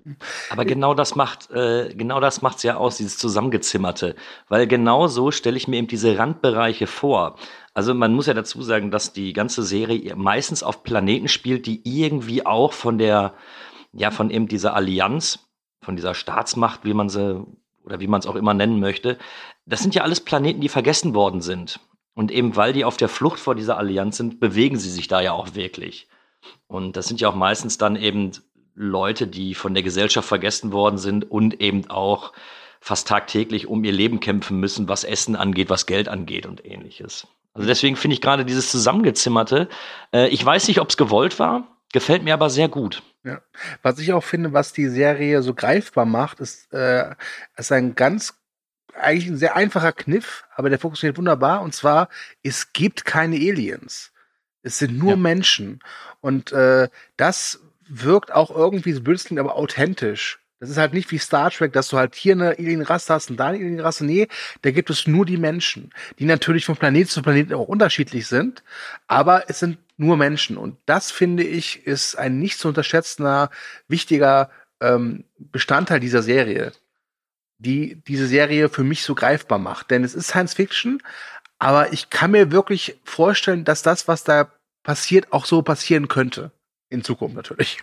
Aber genau das macht, äh, genau das macht's ja aus, dieses zusammengezimmerte, weil genau so stelle ich mir eben diese Randbereiche vor. Also man muss ja dazu sagen, dass die ganze Serie meistens auf Planeten spielt, die irgendwie auch von der, ja, von eben dieser Allianz, von dieser Staatsmacht, wie man sie oder wie man es auch immer nennen möchte, das sind ja alles Planeten, die vergessen worden sind. Und eben weil die auf der Flucht vor dieser Allianz sind, bewegen sie sich da ja auch wirklich. Und das sind ja auch meistens dann eben Leute, die von der Gesellschaft vergessen worden sind und eben auch fast tagtäglich um ihr Leben kämpfen müssen, was Essen angeht, was Geld angeht und ähnliches. Also deswegen finde ich gerade dieses Zusammengezimmerte, äh, ich weiß nicht, ob es gewollt war, gefällt mir aber sehr gut. Ja. Was ich auch finde, was die Serie so greifbar macht, ist, äh, ist ein ganz eigentlich ein sehr einfacher Kniff, aber der funktioniert wunderbar. Und zwar, es gibt keine Aliens. Es sind nur ja. Menschen. Und äh, das wirkt auch irgendwie so blöd, aber authentisch. Das ist halt nicht wie Star Trek, dass du halt hier eine Alienrasse hast und da eine Alienrasse. Nee, da gibt es nur die Menschen, die natürlich von Planet zu Planet auch unterschiedlich sind, aber es sind nur Menschen. Und das, finde ich, ist ein nicht zu unterschätzender, wichtiger ähm, Bestandteil dieser Serie die diese Serie für mich so greifbar macht. Denn es ist Science Fiction, aber ich kann mir wirklich vorstellen, dass das, was da passiert, auch so passieren könnte. In Zukunft natürlich.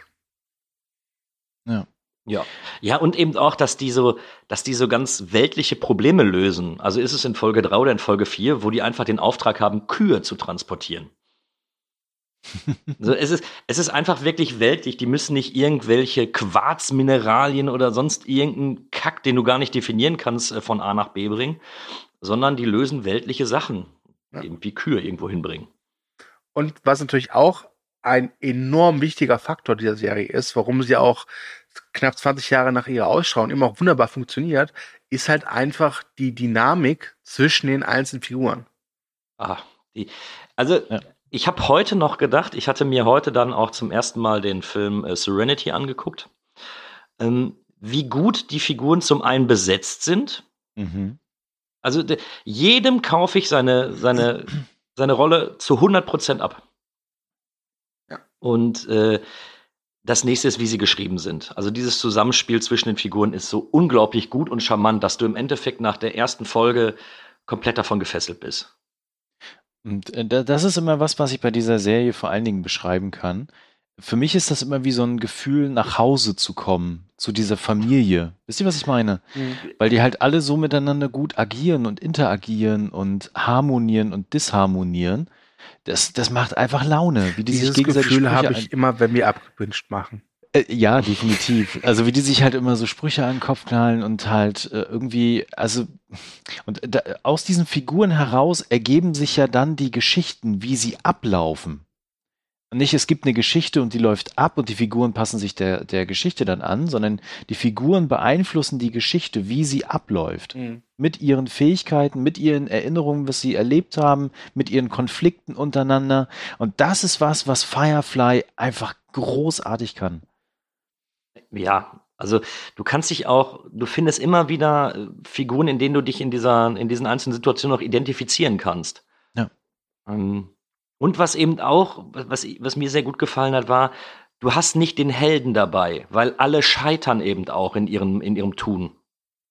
Ja. Ja. Ja, und eben auch, dass die so, dass die so ganz weltliche Probleme lösen. Also ist es in Folge 3 oder in Folge 4, wo die einfach den Auftrag haben, Kühe zu transportieren. Also es, ist, es ist einfach wirklich weltlich. Die müssen nicht irgendwelche Quarzmineralien oder sonst irgendeinen Kack, den du gar nicht definieren kannst, äh, von A nach B bringen, sondern die lösen weltliche Sachen, ja. eben wie Kühe irgendwo hinbringen. Und was natürlich auch ein enorm wichtiger Faktor dieser Serie ist, warum sie auch knapp 20 Jahre nach ihrer Ausstrahlung immer auch wunderbar funktioniert, ist halt einfach die Dynamik zwischen den einzelnen Figuren. Ah, die, also ja ich habe heute noch gedacht, ich hatte mir heute dann auch zum ersten Mal den Film äh, Serenity angeguckt, ähm, wie gut die Figuren zum einen besetzt sind. Mhm. Also de, jedem kaufe ich seine, seine, seine Rolle zu 100% ab. Ja. Und äh, das nächste ist, wie sie geschrieben sind. Also dieses Zusammenspiel zwischen den Figuren ist so unglaublich gut und charmant, dass du im Endeffekt nach der ersten Folge komplett davon gefesselt bist. Und äh, das ist immer was, was ich bei dieser Serie vor allen Dingen beschreiben kann. Für mich ist das immer wie so ein Gefühl, nach Hause zu kommen, zu dieser Familie. Wisst ihr, was ich meine? Mhm. Weil die halt alle so miteinander gut agieren und interagieren und harmonieren und disharmonieren. Das, das macht einfach Laune, wie die Dieses sich gegenseitig Gefühl habe ich immer, wenn wir abgewünscht machen. Äh, ja, definitiv. Also wie die sich halt immer so Sprüche an den Kopf knallen und halt äh, irgendwie, also und da, aus diesen Figuren heraus ergeben sich ja dann die Geschichten, wie sie ablaufen. Und nicht, es gibt eine Geschichte und die läuft ab und die Figuren passen sich der, der Geschichte dann an, sondern die Figuren beeinflussen die Geschichte, wie sie abläuft. Mhm. Mit ihren Fähigkeiten, mit ihren Erinnerungen, was sie erlebt haben, mit ihren Konflikten untereinander. Und das ist was, was Firefly einfach großartig kann ja, also du kannst dich auch, du findest immer wieder äh, Figuren, in denen du dich in dieser, in diesen einzelnen Situationen auch identifizieren kannst. Ja. Ähm, und was eben auch, was, was mir sehr gut gefallen hat, war, du hast nicht den Helden dabei, weil alle scheitern eben auch in ihrem, in ihrem Tun.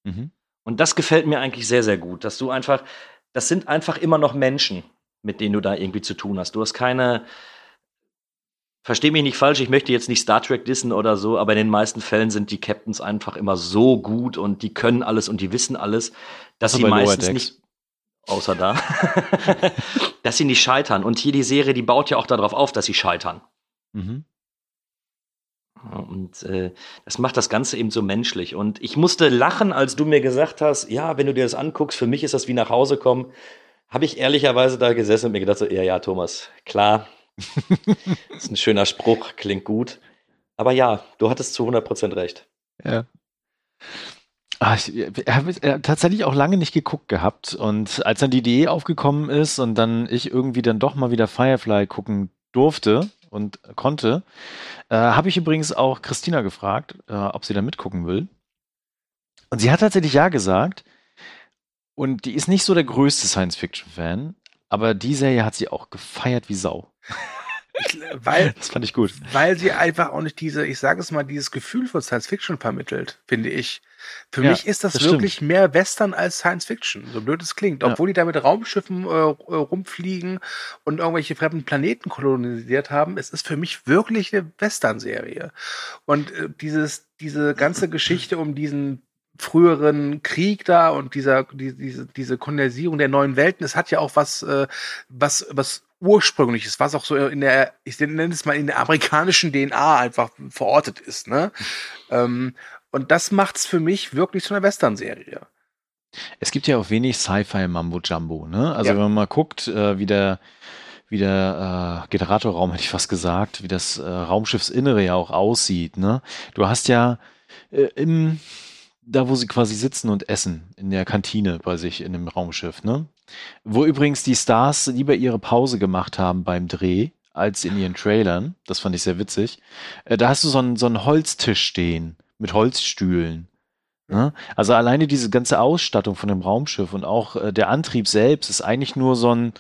Mhm. Und das gefällt mir eigentlich sehr, sehr gut, dass du einfach, das sind einfach immer noch Menschen, mit denen du da irgendwie zu tun hast. Du hast keine, versteh mich nicht falsch, ich möchte jetzt nicht Star Trek dissen oder so, aber in den meisten Fällen sind die Captains einfach immer so gut und die können alles und die wissen alles, dass sie meistens nicht, außer da, dass sie nicht scheitern. Und hier die Serie, die baut ja auch darauf auf, dass sie scheitern. Mhm. Und äh, das macht das Ganze eben so menschlich. Und ich musste lachen, als du mir gesagt hast, ja, wenn du dir das anguckst, für mich ist das wie nach Hause kommen. Habe ich ehrlicherweise da gesessen und mir gedacht, so, ja, ja, Thomas, klar. das ist ein schöner Spruch, klingt gut. Aber ja, du hattest zu 100% recht. Ja. Ach, ich habe tatsächlich auch lange nicht geguckt gehabt. Und als dann die Idee aufgekommen ist und dann ich irgendwie dann doch mal wieder Firefly gucken durfte und konnte, äh, habe ich übrigens auch Christina gefragt, äh, ob sie da mitgucken will. Und sie hat tatsächlich ja gesagt. Und die ist nicht so der größte Science-Fiction-Fan, aber die Serie hat sie auch gefeiert wie Sau. weil, das fand ich gut. Weil sie einfach auch nicht diese, ich sage es mal, dieses Gefühl von Science Fiction vermittelt, finde ich. Für ja, mich ist das, das wirklich stimmt. mehr Western als Science Fiction, so blöd es klingt. Obwohl ja. die da mit Raumschiffen äh, äh, rumfliegen und irgendwelche fremden Planeten kolonisiert haben, es ist für mich wirklich eine Western-Serie. Und äh, dieses, diese ganze Geschichte um diesen früheren Krieg da und dieser die, diese diese Kondensierung der neuen Welten, es hat ja auch was äh, was was ursprüngliches, was auch so in der ich nenne es mal in der amerikanischen DNA einfach verortet ist, ne? ähm, und das macht's für mich wirklich zu einer Western-Serie. Es gibt ja auch wenig Sci-Fi Mambo Jumbo, ne? Also ja. wenn man mal guckt, äh, wie der wie der äh, Generatorraum hätte ich fast gesagt, wie das äh, Raumschiffsinnere ja auch aussieht, ne? Du hast ja äh, im da wo sie quasi sitzen und essen, in der Kantine bei sich in dem Raumschiff, ne? Wo übrigens die Stars lieber ihre Pause gemacht haben beim Dreh, als in ihren Trailern. Das fand ich sehr witzig. Äh, da hast du so einen, so einen Holztisch stehen mit Holzstühlen. Ne? Also alleine diese ganze Ausstattung von dem Raumschiff und auch äh, der Antrieb selbst ist eigentlich nur so ein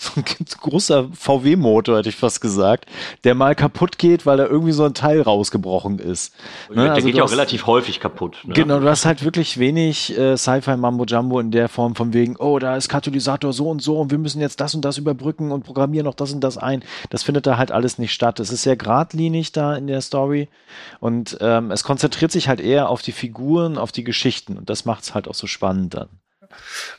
so ein großer VW-Motor, hätte ich fast gesagt, der mal kaputt geht, weil da irgendwie so ein Teil rausgebrochen ist. Ne? Der also geht ja auch relativ häufig kaputt. Ne? Genau, du hast halt wirklich wenig äh, Sci-Fi Mambo Jumbo in der Form von wegen, oh, da ist Katalysator so und so und wir müssen jetzt das und das überbrücken und programmieren noch das und das ein. Das findet da halt alles nicht statt. Es ist sehr geradlinig da in der Story und ähm, es konzentriert sich halt eher auf die Figuren, auf die Geschichten und das macht es halt auch so spannend dann.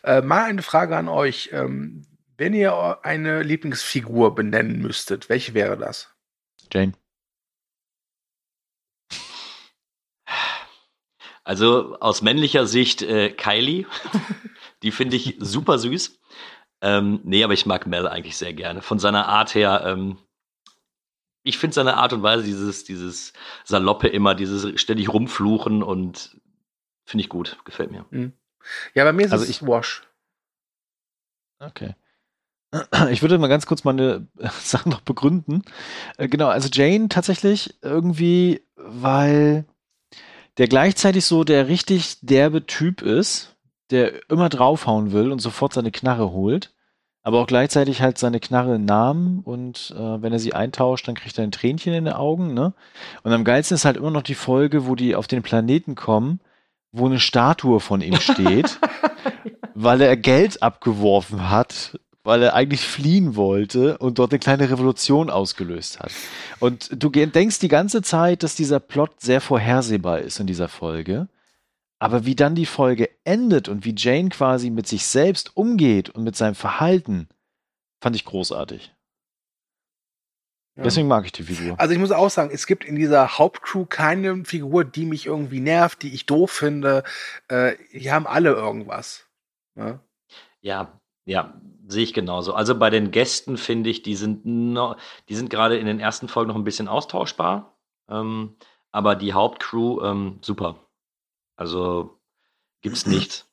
Äh, mal eine Frage an euch. Ähm, wenn ihr eine Lieblingsfigur benennen müsstet, welche wäre das? Jane. Also aus männlicher Sicht äh, Kylie. Die finde ich super süß. Ähm, nee, aber ich mag Mel eigentlich sehr gerne. Von seiner Art her, ähm, ich finde seine Art und Weise, dieses, dieses Saloppe immer, dieses ständig rumfluchen und finde ich gut, gefällt mir. Mhm. Ja, bei mir ist also es ich, Wash. Okay. Ich würde mal ganz kurz meine Sache noch begründen. Äh, genau, also Jane tatsächlich irgendwie, weil der gleichzeitig so der richtig derbe Typ ist, der immer draufhauen will und sofort seine Knarre holt, aber auch gleichzeitig halt seine Knarre nahm und äh, wenn er sie eintauscht, dann kriegt er ein Tränchen in den Augen, ne? Und am geilsten ist halt immer noch die Folge, wo die auf den Planeten kommen, wo eine Statue von ihm steht, weil er Geld abgeworfen hat weil er eigentlich fliehen wollte und dort eine kleine Revolution ausgelöst hat. Und du denkst die ganze Zeit, dass dieser Plot sehr vorhersehbar ist in dieser Folge. Aber wie dann die Folge endet und wie Jane quasi mit sich selbst umgeht und mit seinem Verhalten, fand ich großartig. Ja. Deswegen mag ich die Figur. Also ich muss auch sagen, es gibt in dieser Hauptcrew keine Figur, die mich irgendwie nervt, die ich doof finde. Äh, die haben alle irgendwas. Ja, ja, ja Sehe ich genauso. Also bei den Gästen finde ich, die sind noch, die sind gerade in den ersten Folgen noch ein bisschen austauschbar. Ähm, aber die Hauptcrew, ähm, super. Also gibt's nichts.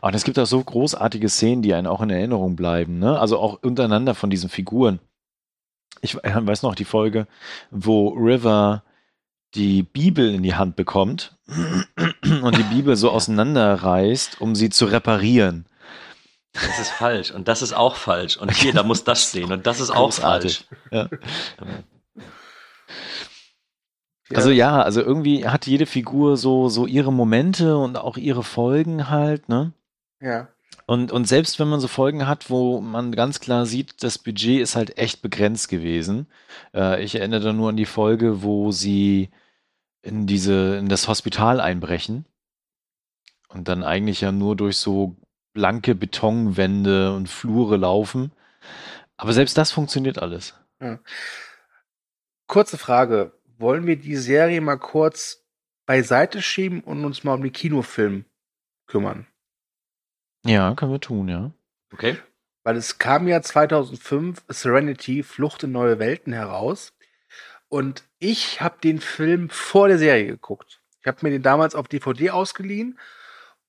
Und es gibt auch so großartige Szenen, die einen auch in Erinnerung bleiben, ne? Also auch untereinander von diesen Figuren. Ich weiß noch die Folge, wo River die Bibel in die Hand bekommt und die Bibel so auseinanderreißt, um sie zu reparieren. Das ist falsch und das ist auch falsch und hier, da muss das stehen und das ist auch falsch. Ja. Also ja, also irgendwie hat jede Figur so, so ihre Momente und auch ihre Folgen halt, ne? Ja. Und, und selbst wenn man so Folgen hat, wo man ganz klar sieht, das Budget ist halt echt begrenzt gewesen. Äh, ich erinnere da nur an die Folge, wo sie in diese, in das Hospital einbrechen und dann eigentlich ja nur durch so blanke Betonwände und Flure laufen. Aber selbst das funktioniert alles. Ja. Kurze Frage. Wollen wir die Serie mal kurz beiseite schieben und uns mal um den Kinofilm kümmern? Ja, können wir tun, ja. Okay. Weil es kam ja 2005 Serenity, Flucht in neue Welten heraus. Und ich habe den Film vor der Serie geguckt. Ich habe mir den damals auf DVD ausgeliehen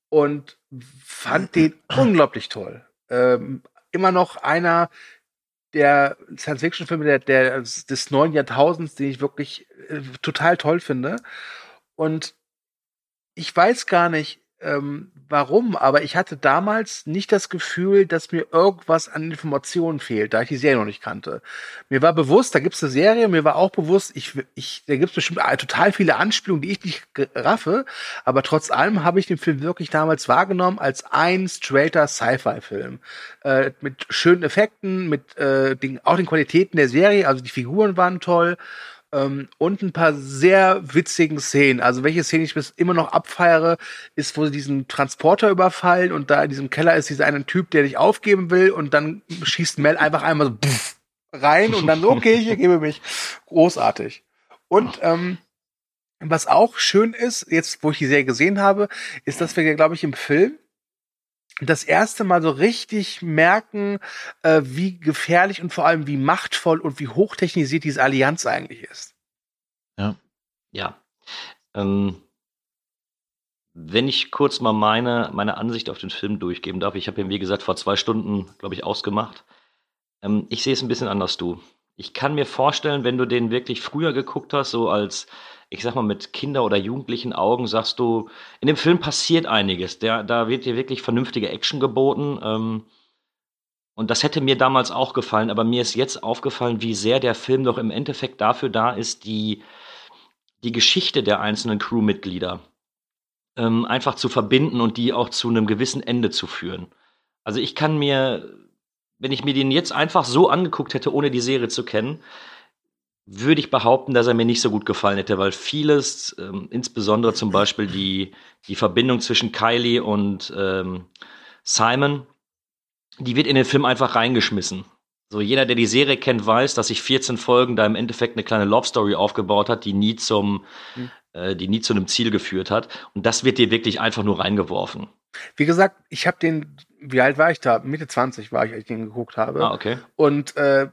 und fand den unglaublich toll. Ähm, immer noch einer der Science-Fiction-Filme der, der, des neuen Jahrtausends, den ich wirklich äh, total toll finde. Und ich weiß gar nicht, ähm, warum, aber ich hatte damals nicht das Gefühl, dass mir irgendwas an Informationen fehlt, da ich die Serie noch nicht kannte. Mir war bewusst, da gibt es eine Serie, mir war auch bewusst, ich, ich, da gibt es bestimmt total viele Anspielungen, die ich nicht raffe, aber trotz allem habe ich den Film wirklich damals wahrgenommen als ein straighter Sci-Fi-Film. Äh, mit schönen Effekten, mit äh, den, auch den Qualitäten der Serie, also die Figuren waren toll ähm, und ein paar sehr witzigen Szenen. Also welche Szene ich bis immer noch abfeiere, ist, wo sie diesen Transporter überfallen und da in diesem Keller ist dieser eine Typ, der dich aufgeben will und dann schießt Mel einfach einmal so rein und dann so, okay, ich gebe mich. Großartig. Und ähm, was auch schön ist, jetzt wo ich die Serie gesehen habe, ist, dass wir, glaube ich, im Film das erste Mal so richtig merken, äh, wie gefährlich und vor allem wie machtvoll und wie hochtechnisiert diese Allianz eigentlich ist. Ja. Ja. Ähm, wenn ich kurz mal meine, meine Ansicht auf den Film durchgeben darf, ich habe ihn, wie gesagt, vor zwei Stunden, glaube ich, ausgemacht. Ähm, ich sehe es ein bisschen anders, du. Ich kann mir vorstellen, wenn du den wirklich früher geguckt hast, so als ich sag mal, mit Kinder- oder jugendlichen Augen sagst du, in dem Film passiert einiges. Der, da wird dir wirklich vernünftige Action geboten. Ähm, und das hätte mir damals auch gefallen, aber mir ist jetzt aufgefallen, wie sehr der Film doch im Endeffekt dafür da ist, die, die Geschichte der einzelnen Crewmitglieder ähm, einfach zu verbinden und die auch zu einem gewissen Ende zu führen. Also ich kann mir, wenn ich mir den jetzt einfach so angeguckt hätte, ohne die Serie zu kennen, würde ich behaupten, dass er mir nicht so gut gefallen hätte, weil vieles, ähm, insbesondere zum Beispiel die, die Verbindung zwischen Kylie und ähm, Simon, die wird in den Film einfach reingeschmissen. So jeder, der die Serie kennt, weiß, dass sich 14 Folgen da im Endeffekt eine kleine Love Story aufgebaut hat, die nie zum, mhm. äh, die nie zu einem Ziel geführt hat. Und das wird dir wirklich einfach nur reingeworfen. Wie gesagt, ich habe den, wie alt war ich da? Mitte 20 war ich, als ich den geguckt habe. Ah, okay. Und äh,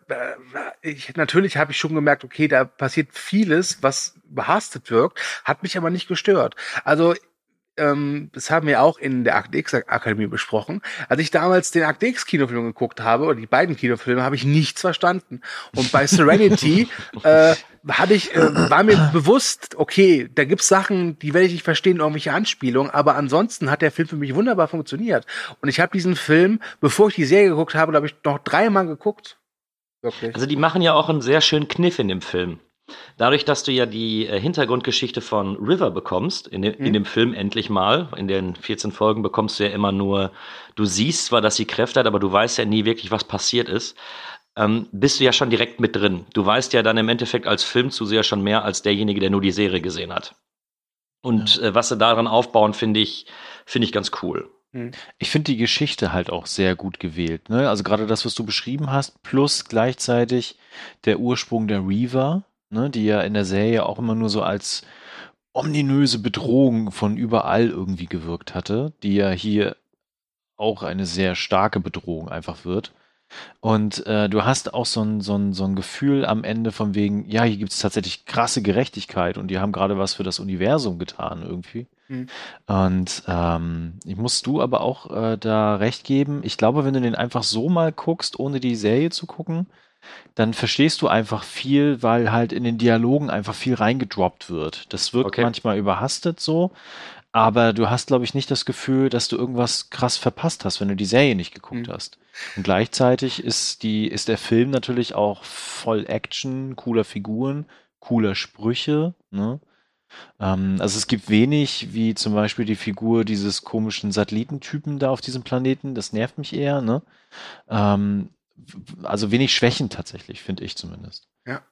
ich, natürlich habe ich schon gemerkt, okay, da passiert vieles, was behastet wirkt, hat mich aber nicht gestört. Also ähm, das haben wir auch in der Akte X Akademie besprochen. Als ich damals den Akte X Kinofilm geguckt habe, oder die beiden Kinofilme, habe ich nichts verstanden. Und bei Serenity äh, hatte ich, äh, war mir bewusst, okay, da gibt's Sachen, die werde ich nicht verstehen, irgendwelche Anspielungen, aber ansonsten hat der Film für mich wunderbar funktioniert. Und ich habe diesen Film, bevor ich die Serie geguckt habe, glaube ich, noch dreimal geguckt. Wirklich. Also die machen ja auch einen sehr schönen Kniff in dem Film. Dadurch, dass du ja die äh, Hintergrundgeschichte von River bekommst, in, de, mhm. in dem Film endlich mal, in den 14 Folgen bekommst du ja immer nur, du siehst zwar, dass sie Kräfte hat, aber du weißt ja nie wirklich, was passiert ist. Ähm, bist du ja schon direkt mit drin. Du weißt ja dann im Endeffekt als Filmzuseher schon mehr als derjenige, der nur die Serie gesehen hat. Und ja. äh, was sie daran aufbauen, finde ich, finde ich ganz cool. Mhm. Ich finde die Geschichte halt auch sehr gut gewählt. Ne? Also gerade das, was du beschrieben hast, plus gleichzeitig der Ursprung der Reaver, ne, die ja in der Serie auch immer nur so als ominöse Bedrohung von überall irgendwie gewirkt hatte, die ja hier auch eine sehr starke Bedrohung einfach wird. Und äh, du hast auch so ein, so, ein, so ein Gefühl am Ende von wegen, ja, hier gibt es tatsächlich krasse Gerechtigkeit und die haben gerade was für das Universum getan irgendwie. Mhm. Und ähm, ich musst du aber auch äh, da recht geben. Ich glaube, wenn du den einfach so mal guckst, ohne die Serie zu gucken, dann verstehst du einfach viel, weil halt in den Dialogen einfach viel reingedroppt wird. Das wirkt okay. manchmal überhastet so, aber du hast, glaube ich, nicht das Gefühl, dass du irgendwas krass verpasst hast, wenn du die Serie nicht geguckt mhm. hast. Und gleichzeitig ist die, ist der Film natürlich auch voll Action, cooler Figuren, cooler Sprüche. Ne? Ähm, also es gibt wenig, wie zum Beispiel die Figur dieses komischen Satellitentypen da auf diesem Planeten. Das nervt mich eher. Ne? Ähm, also wenig Schwächen tatsächlich, finde ich zumindest. Ja.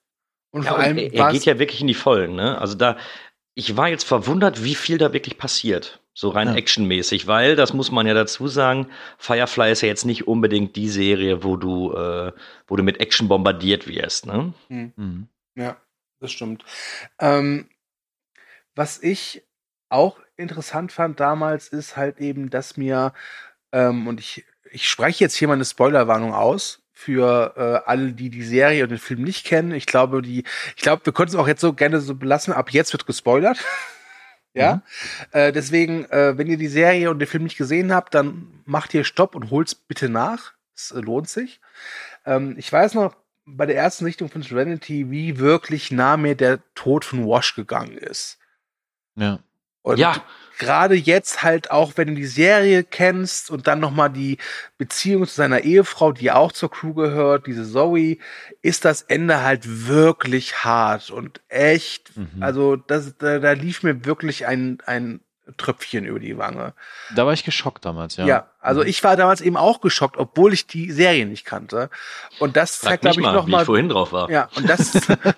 Und ja, vor allem er, er geht ja wirklich in die Vollen. Ne? Also da, ich war jetzt verwundert, wie viel da wirklich passiert. So rein ja. actionmäßig, weil, das muss man ja dazu sagen, Firefly ist ja jetzt nicht unbedingt die Serie, wo du, äh, wo du mit Action bombardiert wirst, ne? Mhm. mhm. Ja, das stimmt. Ähm, was ich auch interessant fand damals, ist halt eben, dass mir, ähm, und ich, ich spreche jetzt hier mal eine Spoilerwarnung aus, für äh, alle, die die Serie und den Film nicht kennen. Ich glaube, die, ich glaube, wir können es auch jetzt so gerne so belassen. Ab jetzt wird gespoilert. Ja, mhm. äh, deswegen, äh, wenn ihr die Serie und den Film nicht gesehen habt, dann macht ihr Stopp und holt's bitte nach. Es äh, lohnt sich. Ähm, ich weiß noch bei der ersten Sichtung von Serenity, wie wirklich nah mir der Tod von Wash gegangen ist. Ja. Und ja gerade jetzt halt auch, wenn du die Serie kennst und dann nochmal die Beziehung zu seiner Ehefrau, die auch zur Crew gehört, diese Zoe, ist das Ende halt wirklich hart und echt. Mhm. Also das, da, da lief mir wirklich ein, ein Tröpfchen über die Wange. Da war ich geschockt damals, ja. Ja, also mhm. ich war damals eben auch geschockt, obwohl ich die Serie nicht kannte. Und das zeigt, glaube ich, mal, noch mal, wie ich vorhin drauf war. Ja, und das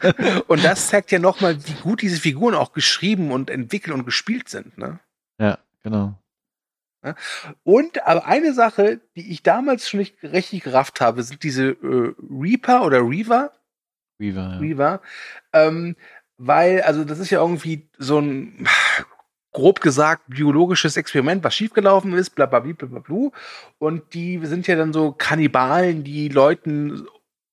und das zeigt ja noch mal, wie gut diese Figuren auch geschrieben und entwickelt und gespielt sind. Ne? Ja, genau. Und aber eine Sache, die ich damals schon nicht richtig gerafft habe, sind diese äh, Reaper oder Reaver. Reaver, ja. Reaver. Ähm, weil, also das ist ja irgendwie so ein grob gesagt biologisches Experiment, was schiefgelaufen ist, bla bla bla bla bla. Und die sind ja dann so Kannibalen, die Leuten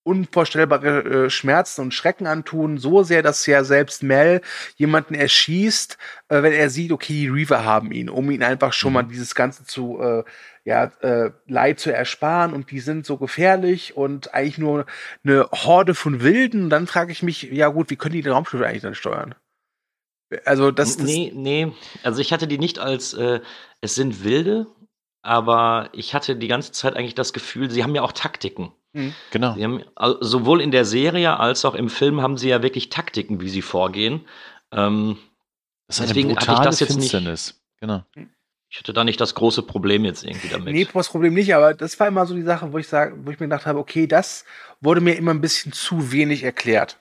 unvorstellbare äh, Schmerzen und Schrecken antun, so sehr, dass ja selbst Mel jemanden erschießt, äh, wenn er sieht, okay, die Reaver haben ihn, um ihn einfach schon mal mhm. dieses Ganze zu, äh, ja, äh, Leid zu ersparen und die sind so gefährlich und eigentlich nur eine Horde von Wilden. Und dann frage ich mich, ja gut, wie können die den Raumschiff eigentlich dann steuern? Also das, das Nee, nee, also ich hatte die nicht als, äh, es sind Wilde, aber ich hatte die ganze Zeit eigentlich das Gefühl, sie haben ja auch Taktiken. Mhm. Genau. Sie haben, sowohl in der Serie als auch im Film haben sie ja wirklich Taktiken, wie sie vorgehen. Ähm, das ist deswegen hatte ich das jetzt Finsternis. nicht. Genau. Ich hatte da nicht das große Problem jetzt irgendwie damit. Nee, das Problem nicht, aber das war immer so die Sache, wo ich sage, wo ich mir gedacht habe, okay, das wurde mir immer ein bisschen zu wenig erklärt.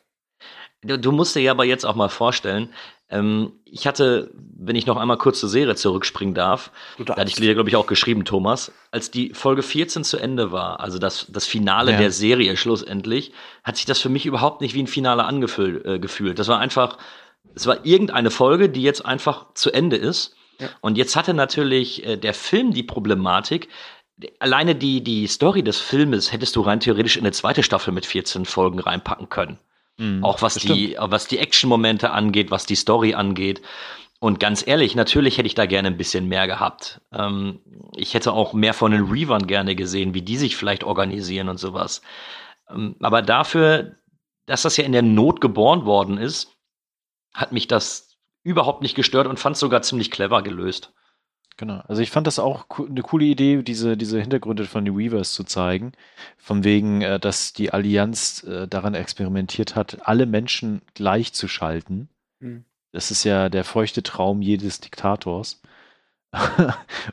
Du, du musst dir ja aber jetzt auch mal vorstellen, ähm, ich hatte, wenn ich noch einmal kurz zur Serie zurückspringen darf, da hatte ich dir, glaube ich, auch geschrieben, Thomas, als die Folge 14 zu Ende war, also das, das Finale ja. der Serie schlussendlich, hat sich das für mich überhaupt nicht wie ein Finale angefühlt. Äh, gefühlt. Das war einfach, es war irgendeine Folge, die jetzt einfach zu Ende ist. Ja. Und jetzt hatte natürlich äh, der Film die Problematik, alleine die, die Story des Filmes hättest du rein theoretisch in eine zweite Staffel mit 14 Folgen reinpacken können. Mhm, auch was die, was die Action-Momente angeht, was die Story angeht. Und ganz ehrlich, natürlich hätte ich da gerne ein bisschen mehr gehabt. Ähm, ich hätte auch mehr von den Reavern gerne gesehen, wie die sich vielleicht organisieren und sowas. Ähm, aber dafür, dass das ja in der Not geboren worden ist, hat mich das überhaupt nicht gestört und fand es sogar ziemlich clever gelöst. Genau. Also ich fand das auch eine coole Idee, diese, diese Hintergründe von den Weavers zu zeigen. Von wegen, äh, dass die Allianz äh, daran experimentiert hat, alle Menschen gleichzuschalten. Mhm. Das ist ja der feuchte Traum jedes Diktators.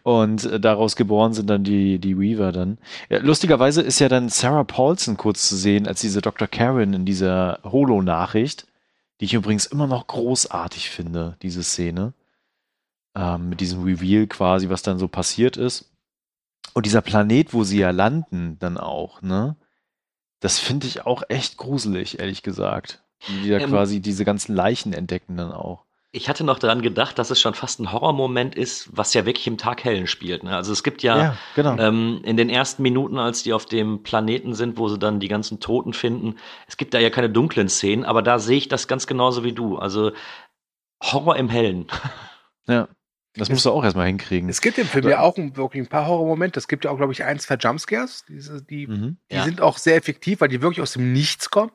und äh, daraus geboren sind dann die, die Weaver dann. Lustigerweise ist ja dann Sarah Paulson kurz zu sehen, als diese Dr. Karen in dieser Holo-Nachricht, die ich übrigens immer noch großartig finde, diese Szene ähm, mit diesem Reveal quasi, was dann so passiert ist. Und dieser Planet, wo sie ja landen, dann auch, ne? Das finde ich auch echt gruselig, ehrlich gesagt. Die da ähm, quasi diese ganzen Leichen entdecken dann auch. Ich hatte noch daran gedacht, dass es schon fast ein Horrormoment ist, was ja wirklich im Tag hellen spielt. Ne? Also es gibt ja, ja genau. ähm, in den ersten Minuten, als die auf dem Planeten sind, wo sie dann die ganzen Toten finden, es gibt da ja keine dunklen Szenen, aber da sehe ich das ganz genauso wie du. Also Horror im Hellen. Ja. Das musst du auch erstmal hinkriegen. Es gibt im Film ja auch wirklich ein paar Horrormomente. Es gibt ja auch, glaube ich, ein, zwei Jumpscares. Diese, die mhm, die ja. sind auch sehr effektiv, weil die wirklich aus dem Nichts kommen.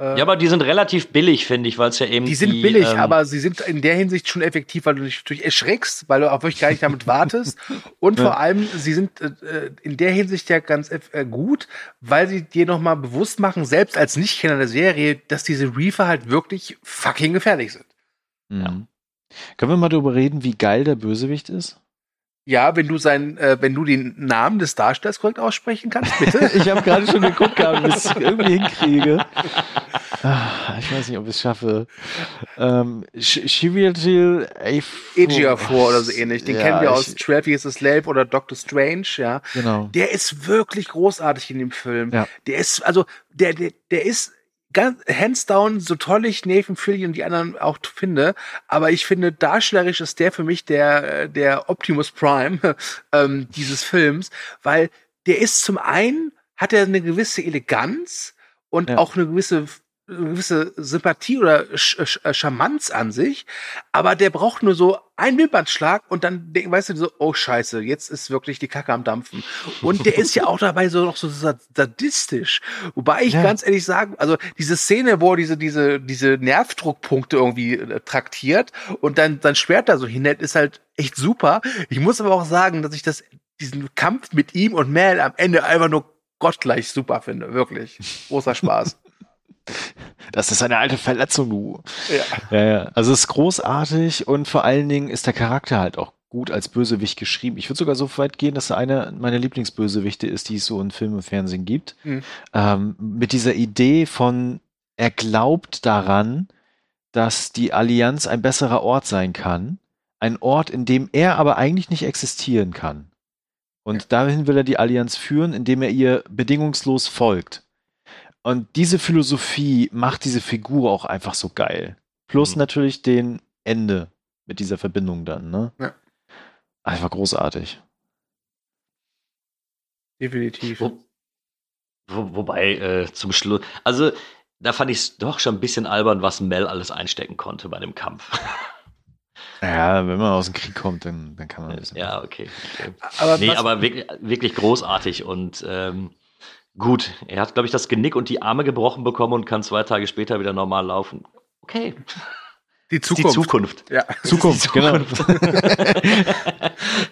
Äh, ja, aber die sind relativ billig, finde ich, weil es ja eben. Die sind die, billig, ähm, aber sie sind in der Hinsicht schon effektiv, weil du dich durch erschreckst, weil du auch wirklich gar nicht damit wartest. Und ja. vor allem, sie sind äh, in der Hinsicht ja ganz äh, gut, weil sie dir nochmal bewusst machen, selbst als Nichtkenner der Serie, dass diese Reefer halt wirklich fucking gefährlich sind. Mhm. Ja. Können wir mal darüber reden, wie geil der Bösewicht ist? Ja, wenn du sein, äh, wenn du den Namen des Darstellers korrekt aussprechen kannst, bitte. ich habe gerade schon geguckt, ob ich es irgendwie hinkriege. Ah, ich weiß nicht, ob ich es schaffe. Ähm, Shivyatil Ejiofor oder so ähnlich. Den ja, kennen wir aus 12 Years a Slave oder Doctor Strange, ja. Genau. Der ist wirklich großartig in dem Film. Ja. Der ist, also, der, der, der ist ganz, hands down, so toll ich Nathan Fillion und die anderen auch finde, aber ich finde, darstellerisch ist der für mich der, der Optimus Prime ähm, dieses Films, weil der ist zum einen, hat er eine gewisse Eleganz und ja. auch eine gewisse gewisse Sympathie oder Sch äh, Charmanz an sich, aber der braucht nur so einen Wimpernschlag und dann denken, weißt du, so, oh Scheiße, jetzt ist wirklich die Kacke am Dampfen. Und der ist ja auch dabei so noch so sadistisch. Wobei ich ja. ganz ehrlich sagen, also diese Szene, wo er diese, diese, diese Nervdruckpunkte irgendwie äh, traktiert und dann sein Schwert da so hinhält, ist halt echt super. Ich muss aber auch sagen, dass ich das, diesen Kampf mit ihm und Mel am Ende einfach nur gottgleich super finde. Wirklich. Großer Spaß. Das ist eine alte Verletzung, du. Ja. ja, ja. Also es ist großartig und vor allen Dingen ist der Charakter halt auch gut als Bösewicht geschrieben. Ich würde sogar so weit gehen, dass er einer meiner Lieblingsbösewichte ist, die es so in Film und Fernsehen gibt. Mhm. Ähm, mit dieser Idee von, er glaubt daran, dass die Allianz ein besserer Ort sein kann. Ein Ort, in dem er aber eigentlich nicht existieren kann. Und ja. dahin will er die Allianz führen, indem er ihr bedingungslos folgt. Und diese Philosophie macht diese Figur auch einfach so geil. Plus mhm. natürlich den Ende mit dieser Verbindung dann, ne? Ja. Einfach großartig. Definitiv. Wo, wo, wobei, äh, zum Schluss, also da fand ich es doch schon ein bisschen albern, was Mel alles einstecken konnte bei dem Kampf. Ja, wenn man aus dem Krieg kommt, dann, dann kann man ein bisschen. Ja, okay. okay. Aber nee, aber wirklich, wirklich großartig und ähm, Gut, er hat, glaube ich, das Genick und die Arme gebrochen bekommen und kann zwei Tage später wieder normal laufen. Okay. Die Zukunft. Die Zukunft. Ja. Zukunft, genau.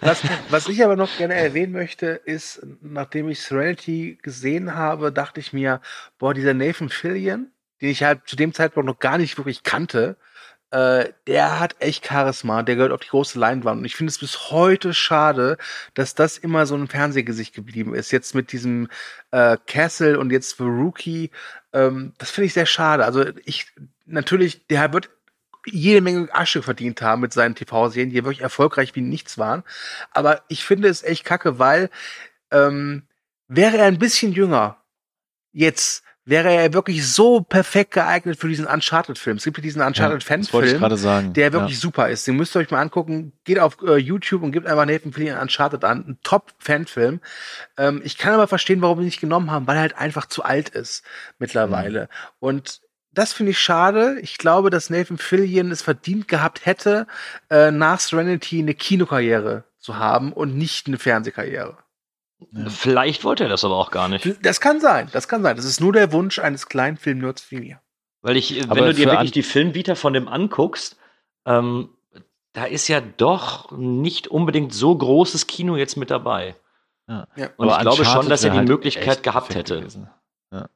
was, was ich aber noch gerne erwähnen möchte, ist, nachdem ich Serenity gesehen habe, dachte ich mir, boah, dieser Nathan Fillion, den ich halt zu dem Zeitpunkt noch gar nicht wirklich kannte, äh, der hat echt Charisma, der gehört auf die große Leinwand. Und ich finde es bis heute schade, dass das immer so ein Fernsehgesicht geblieben ist. Jetzt mit diesem äh, Castle und jetzt für Rookie, ähm, das finde ich sehr schade. Also ich, natürlich, der wird jede Menge Asche verdient haben mit seinen TV-Serien, die wirklich erfolgreich wie nichts waren. Aber ich finde es echt kacke, weil ähm, wäre er ein bisschen jünger, jetzt wäre er wirklich so perfekt geeignet für diesen Uncharted-Film. Es gibt ja diesen Uncharted-Fan-Film, ja, der wirklich ja. super ist. Den müsst ihr euch mal angucken. Geht auf äh, YouTube und gebt einfach Nathan Fillion Uncharted an. Ein Top-Fan-Film. Ähm, ich kann aber verstehen, warum sie nicht genommen haben, weil er halt einfach zu alt ist mittlerweile. Mhm. Und das finde ich schade. Ich glaube, dass Nathan Fillion es verdient gehabt hätte, äh, nach Serenity eine Kinokarriere zu haben und nicht eine Fernsehkarriere. Ja. Vielleicht wollte er das aber auch gar nicht. Das kann sein, das kann sein. Das ist nur der Wunsch eines kleinen Filmnerds wie mir. Weil ich, aber wenn du dir wirklich die Filmvita von dem anguckst, ähm, da ist ja doch nicht unbedingt so großes Kino jetzt mit dabei. Ja. Ja. Und aber ich glaube schon, dass er die halt Möglichkeit gehabt hätte. Ja,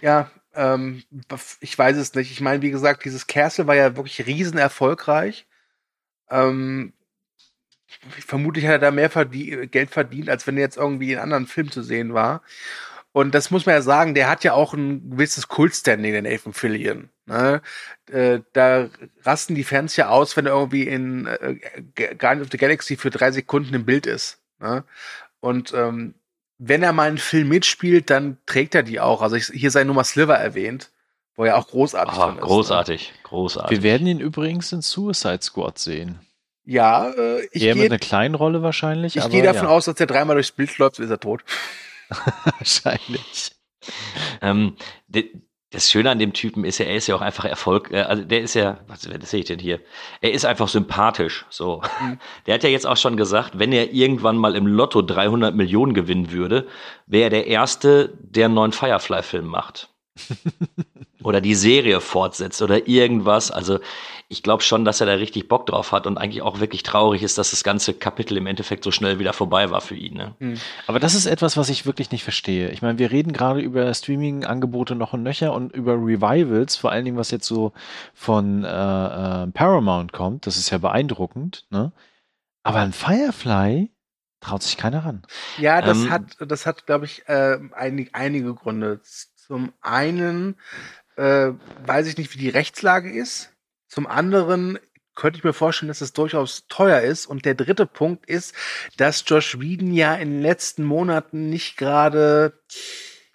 ja ähm, ich weiß es nicht. Ich meine, wie gesagt, dieses Castle war ja wirklich riesen erfolgreich. Ähm, vermutlich hat er da mehr verdient, Geld verdient, als wenn er jetzt irgendwie in anderen Film zu sehen war. Und das muss man ja sagen, der hat ja auch ein gewisses Kultstanding, der Nathan Fillion. Ne? Äh, da rasten die Fans ja aus, wenn er irgendwie in äh, Guardians of the Galaxy für drei Sekunden im Bild ist. Ne? Und ähm, wenn er mal einen Film mitspielt, dann trägt er die auch. Also ich, hier sei nur mal Sliver erwähnt, wo er auch großartig Aha, ist. Großartig, ne? großartig. Wir werden ihn übrigens in Suicide Squad sehen. Ja, äh, ich gehe mit einer kleinen Rolle wahrscheinlich. Ich gehe davon ja. aus, dass er dreimal durchs Bild läuft, ist er tot. wahrscheinlich. Ähm, das Schöne an dem Typen ist ja, er ist ja auch einfach Erfolg, äh, also der ist ja, was, was sehe ich denn hier? Er ist einfach sympathisch, so. Mhm. Der hat ja jetzt auch schon gesagt, wenn er irgendwann mal im Lotto 300 Millionen gewinnen würde, wäre er der Erste, der einen neuen Firefly-Film macht. oder die Serie fortsetzt oder irgendwas. Also ich glaube schon, dass er da richtig Bock drauf hat und eigentlich auch wirklich traurig ist, dass das ganze Kapitel im Endeffekt so schnell wieder vorbei war für ihn. Ne? Hm. Aber das ist etwas, was ich wirklich nicht verstehe. Ich meine, wir reden gerade über Streaming-Angebote noch und nöcher und über Revivals, vor allen Dingen, was jetzt so von äh, äh, Paramount kommt. Das ist ja beeindruckend. Ne? Aber ein Firefly traut sich keiner ran. Ja, das ähm, hat, das hat, glaube ich, äh, einig, einige Gründe. Zum einen äh, weiß ich nicht, wie die Rechtslage ist. Zum anderen könnte ich mir vorstellen, dass es durchaus teuer ist. Und der dritte Punkt ist, dass Josh Whedon ja in den letzten Monaten nicht gerade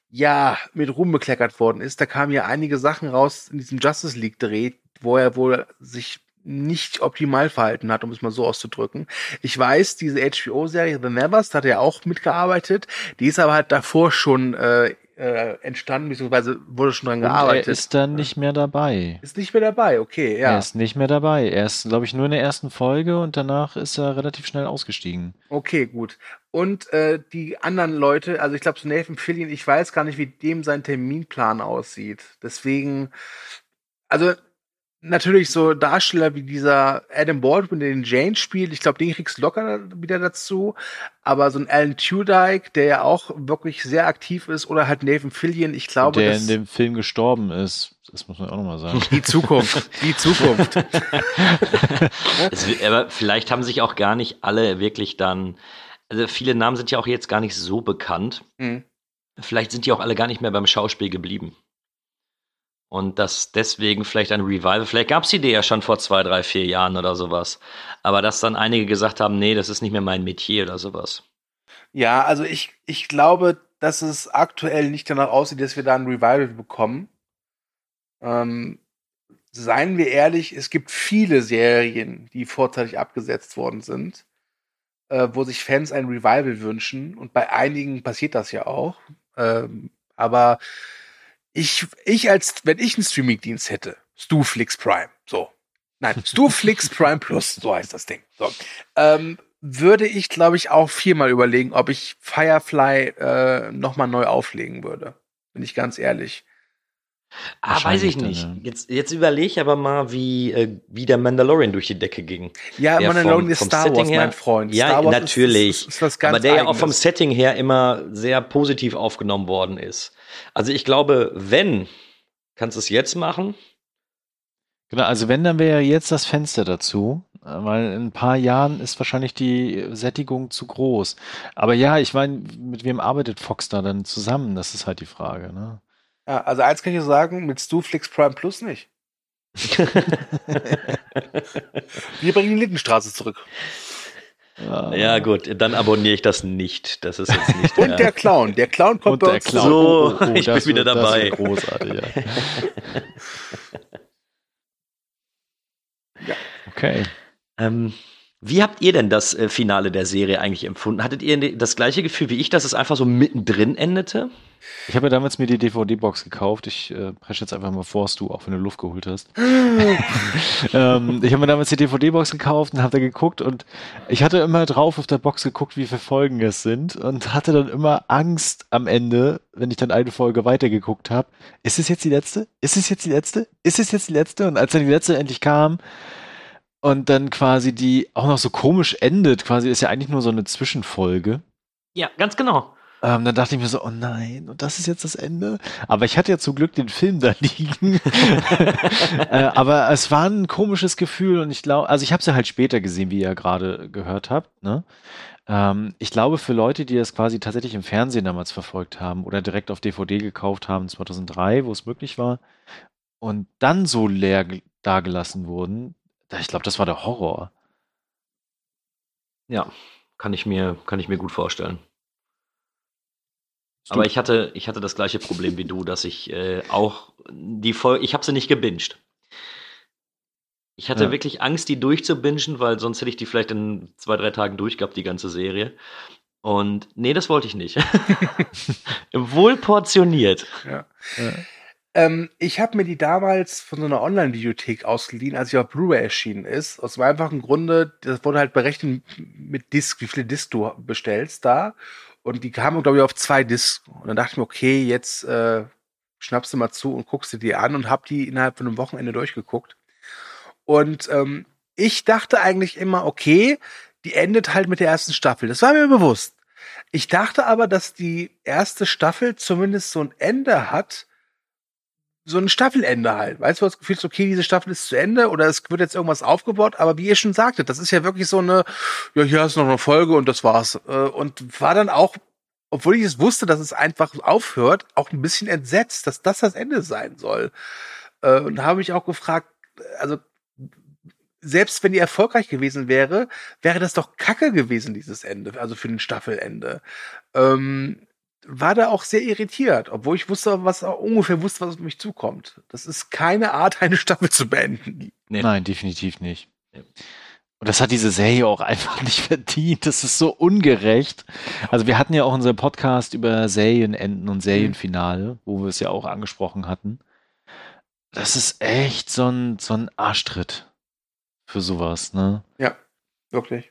ja mit Ruhm bekleckert worden ist. Da kamen ja einige Sachen raus in diesem Justice League Dreh, wo er wohl sich nicht optimal verhalten hat, um es mal so auszudrücken. Ich weiß, diese HBO-Serie The Nevers, da hat er auch mitgearbeitet. Die ist aber halt davor schon äh, äh, entstanden, beziehungsweise wurde schon dran gearbeitet. er ist dann nicht mehr dabei. Ist nicht mehr dabei, okay, ja. Er ist nicht mehr dabei. Er ist, glaube ich, nur in der ersten Folge und danach ist er relativ schnell ausgestiegen. Okay, gut. Und äh, die anderen Leute, also ich glaube, so Nathan Fillion, ich weiß gar nicht, wie dem sein Terminplan aussieht. Deswegen, also natürlich so Darsteller wie dieser Adam Baldwin, der den Jane spielt, ich glaube, den kriegst du locker wieder dazu. Aber so ein Alan Tudyk, der ja auch wirklich sehr aktiv ist, oder halt Nathan Fillion, ich glaube, der in dem Film gestorben ist. Das muss man auch nochmal sagen. Die Zukunft, die Zukunft. es, aber vielleicht haben sich auch gar nicht alle wirklich dann, also viele Namen sind ja auch jetzt gar nicht so bekannt. Mhm. Vielleicht sind die auch alle gar nicht mehr beim Schauspiel geblieben. Und dass deswegen vielleicht ein Revival, vielleicht gab es die Idee ja schon vor zwei, drei, vier Jahren oder sowas. Aber dass dann einige gesagt haben, nee, das ist nicht mehr mein Metier oder sowas. Ja, also ich, ich glaube, dass es aktuell nicht danach aussieht, dass wir da ein Revival bekommen. Ähm, seien wir ehrlich, es gibt viele Serien, die vorzeitig abgesetzt worden sind, äh, wo sich Fans ein Revival wünschen. Und bei einigen passiert das ja auch. Ähm, aber ich, ich als, wenn ich einen Streaming-Dienst hätte, Stuflix Prime, so. Nein, Stuflix Prime Plus, so heißt das Ding. So. Ähm, würde ich, glaube ich, auch viermal überlegen, ob ich Firefly äh, nochmal neu auflegen würde. Bin ich ganz ehrlich. Ah, weiß ich nicht. Dann, ja. Jetzt, jetzt überlege ich aber mal, wie, äh, wie der Mandalorian durch die Decke ging. Ja, der Mandalorian vom, ist Star Setting Wars, her, mein Freund. Ja, natürlich. Ist, ist, ist aber der ja auch vom Setting her immer sehr positiv aufgenommen worden ist. Also ich glaube, wenn, kannst du es jetzt machen? Genau, also wenn, dann wäre jetzt das Fenster dazu, weil in ein paar Jahren ist wahrscheinlich die Sättigung zu groß. Aber ja, ich meine, mit wem arbeitet Fox da dann zusammen? Das ist halt die Frage, ne? Ja, also eins kann ich sagen, mit Stuflix Prime Plus nicht. Wir bringen die Lindenstraße zurück. Ja, gut, dann abonniere ich das nicht. Das ist jetzt nicht. Und der Clown. Der Clown kommt Und der Clown. So, oh, oh, oh, ich bin wieder dabei. großartig, ja. ja. Okay. Ähm, wie habt ihr denn das äh, Finale der Serie eigentlich empfunden? Hattet ihr das gleiche Gefühl wie ich, dass es einfach so mittendrin endete? Ich habe ja damals mir die DVD-Box gekauft. Ich äh, presche jetzt einfach mal vor, du, auch wenn du Luft geholt hast. ähm, ich habe mir damals die DVD-Box gekauft und habe da geguckt und ich hatte immer drauf auf der Box geguckt, wie viele Folgen es sind und hatte dann immer Angst am Ende, wenn ich dann eine Folge weitergeguckt habe. Ist es jetzt die letzte? Ist es jetzt die letzte? Ist es jetzt die letzte? Und als dann die letzte endlich kam, und dann quasi die auch noch so komisch endet, quasi ist ja eigentlich nur so eine Zwischenfolge. Ja, ganz genau. Ähm, dann dachte ich mir so, oh nein, und das ist jetzt das Ende. Aber ich hatte ja zum Glück den Film da liegen. äh, aber es war ein komisches Gefühl und ich glaube, also ich habe es ja halt später gesehen, wie ihr gerade gehört habt. Ne? Ähm, ich glaube, für Leute, die das quasi tatsächlich im Fernsehen damals verfolgt haben oder direkt auf DVD gekauft haben, 2003, wo es möglich war, und dann so leer dagelassen wurden, ich glaube, das war der Horror. Ja, kann ich mir, kann ich mir gut vorstellen. Aber ich hatte, ich hatte das gleiche Problem wie du, dass ich äh, auch die Folge, ich habe sie nicht gebinged. Ich hatte ja. wirklich Angst, die durchzubingen, weil sonst hätte ich die vielleicht in zwei, drei Tagen durchgehabt, die ganze Serie. Und nee, das wollte ich nicht. Wohl portioniert. Ja. ja. Ähm, ich habe mir die damals von so einer Online-Videothek ausgeliehen, als sie auf Blu-ray erschienen ist. Aus dem einfachen Grunde, das wurde halt berechnet mit Disc, wie viele Discs du bestellst da. Und die kamen, glaube ich, auf zwei Discs. Und dann dachte ich mir, okay, jetzt äh, schnappst du mal zu und guckst dir die an und hab die innerhalb von einem Wochenende durchgeguckt. Und ähm, ich dachte eigentlich immer, okay, die endet halt mit der ersten Staffel. Das war mir bewusst. Ich dachte aber, dass die erste Staffel zumindest so ein Ende hat, so ein Staffelende halt. Weißt du, das Gefühl okay, diese Staffel ist zu Ende oder es wird jetzt irgendwas aufgebaut, aber wie ihr schon sagtet, das ist ja wirklich so eine, ja, hier hast du noch eine Folge und das war's. Äh, und war dann auch, obwohl ich es wusste, dass es einfach aufhört, auch ein bisschen entsetzt, dass das das Ende sein soll. Äh, und habe mich auch gefragt, also selbst wenn die erfolgreich gewesen wäre, wäre das doch Kacke gewesen, dieses Ende, also für ein Staffelende. Ähm, war da auch sehr irritiert, obwohl ich wusste, was ungefähr wusste, was auf mich zukommt. Das ist keine Art, eine Staffel zu beenden. Nee. Nein, definitiv nicht. Und das hat diese Serie auch einfach nicht verdient. Das ist so ungerecht. Also wir hatten ja auch unseren Podcast über Serienenden und Serienfinale, wo wir es ja auch angesprochen hatten. Das ist echt so ein, so ein Arschtritt für sowas, ne? Ja, wirklich.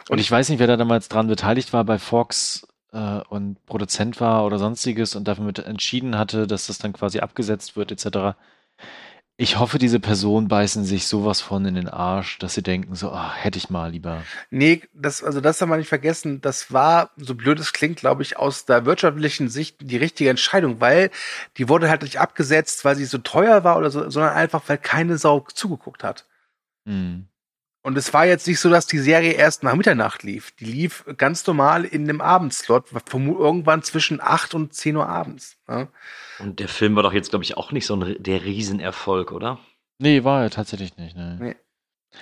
Und, und ich weiß nicht, wer da damals dran beteiligt war bei Fox äh, und Produzent war oder sonstiges und damit entschieden hatte, dass das dann quasi abgesetzt wird, etc. Ich hoffe, diese Personen beißen sich sowas von in den Arsch, dass sie denken, so, ach, hätte ich mal lieber. Nee, das, also das haben wir nicht vergessen. Das war, so blöd es klingt, glaube ich, aus der wirtschaftlichen Sicht die richtige Entscheidung, weil die wurde halt nicht abgesetzt, weil sie so teuer war oder so, sondern einfach, weil keine Sau zugeguckt hat. Hm. Und es war jetzt nicht so, dass die Serie erst nach Mitternacht lief. Die lief ganz normal in dem Abendslot, irgendwann zwischen 8 und 10 Uhr abends. Ja. Und der Film war doch jetzt, glaube ich, auch nicht so ein, der Riesenerfolg, oder? Nee, war er tatsächlich nicht. Ne. Nee.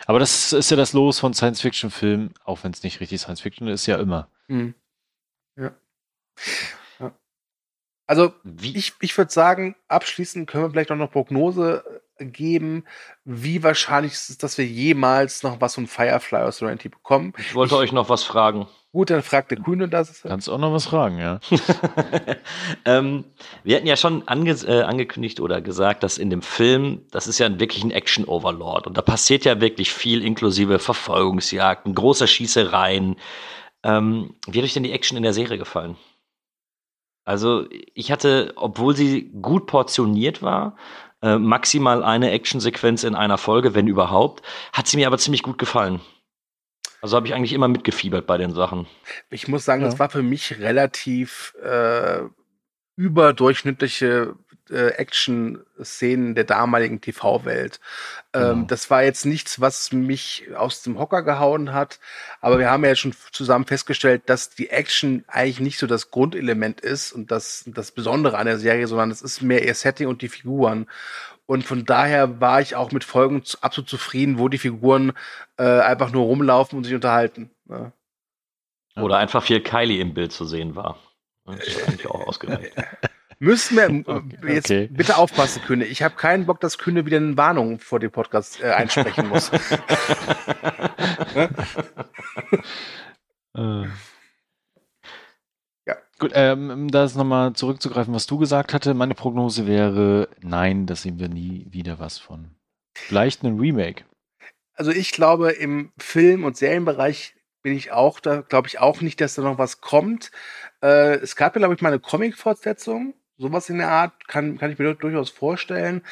Aber das ist ja das Los von Science-Fiction-Filmen, auch wenn es nicht richtig Science-Fiction ist, ja immer. Mhm. Ja. ja. Also, Wie? ich, ich würde sagen, abschließend können wir vielleicht auch noch Prognose geben, wie wahrscheinlich ist es, dass wir jemals noch was von Firefly aus Serenity bekommen. Ich wollte ich, euch noch was fragen. Gut, dann fragt der Kühne das. Kannst auch noch was fragen, ja. ähm, wir hatten ja schon ange äh, angekündigt oder gesagt, dass in dem Film, das ist ja wirklich ein Action-Overlord und da passiert ja wirklich viel, inklusive Verfolgungsjagden, großer Schießereien. Ähm, wie hat euch denn die Action in der Serie gefallen? Also ich hatte, obwohl sie gut portioniert war, äh, maximal eine Actionsequenz in einer Folge, wenn überhaupt. Hat sie mir aber ziemlich gut gefallen. Also habe ich eigentlich immer mitgefiebert bei den Sachen. Ich muss sagen, ja. das war für mich relativ äh, überdurchschnittliche äh, Action-Szenen der damaligen TV-Welt. Ähm, genau. Das war jetzt nichts, was mich aus dem Hocker gehauen hat, aber wir haben ja schon zusammen festgestellt, dass die Action eigentlich nicht so das Grundelement ist und das, das Besondere an der Serie, sondern es ist mehr ihr Setting und die Figuren. Und von daher war ich auch mit Folgen absolut zufrieden, wo die Figuren äh, einfach nur rumlaufen und sich unterhalten. Ja. Oder einfach viel Kylie im Bild zu sehen war. Das ist eigentlich auch ausgereicht. Müssen wir okay. jetzt okay. bitte aufpassen, Kühne. Ich habe keinen Bock, dass Kühne wieder eine Warnung vor dem Podcast äh, einsprechen muss. äh. Ja. Gut, ähm, um das nochmal zurückzugreifen, was du gesagt hatte, meine Prognose wäre, nein, da sehen wir nie wieder was von. Vielleicht ein Remake. Also ich glaube, im Film- und Serienbereich bin ich auch, da glaube ich auch nicht, dass da noch was kommt. Äh, es gab ja, glaube ich, mal eine Comic-Fortsetzung sowas in der Art kann, kann ich mir durchaus vorstellen.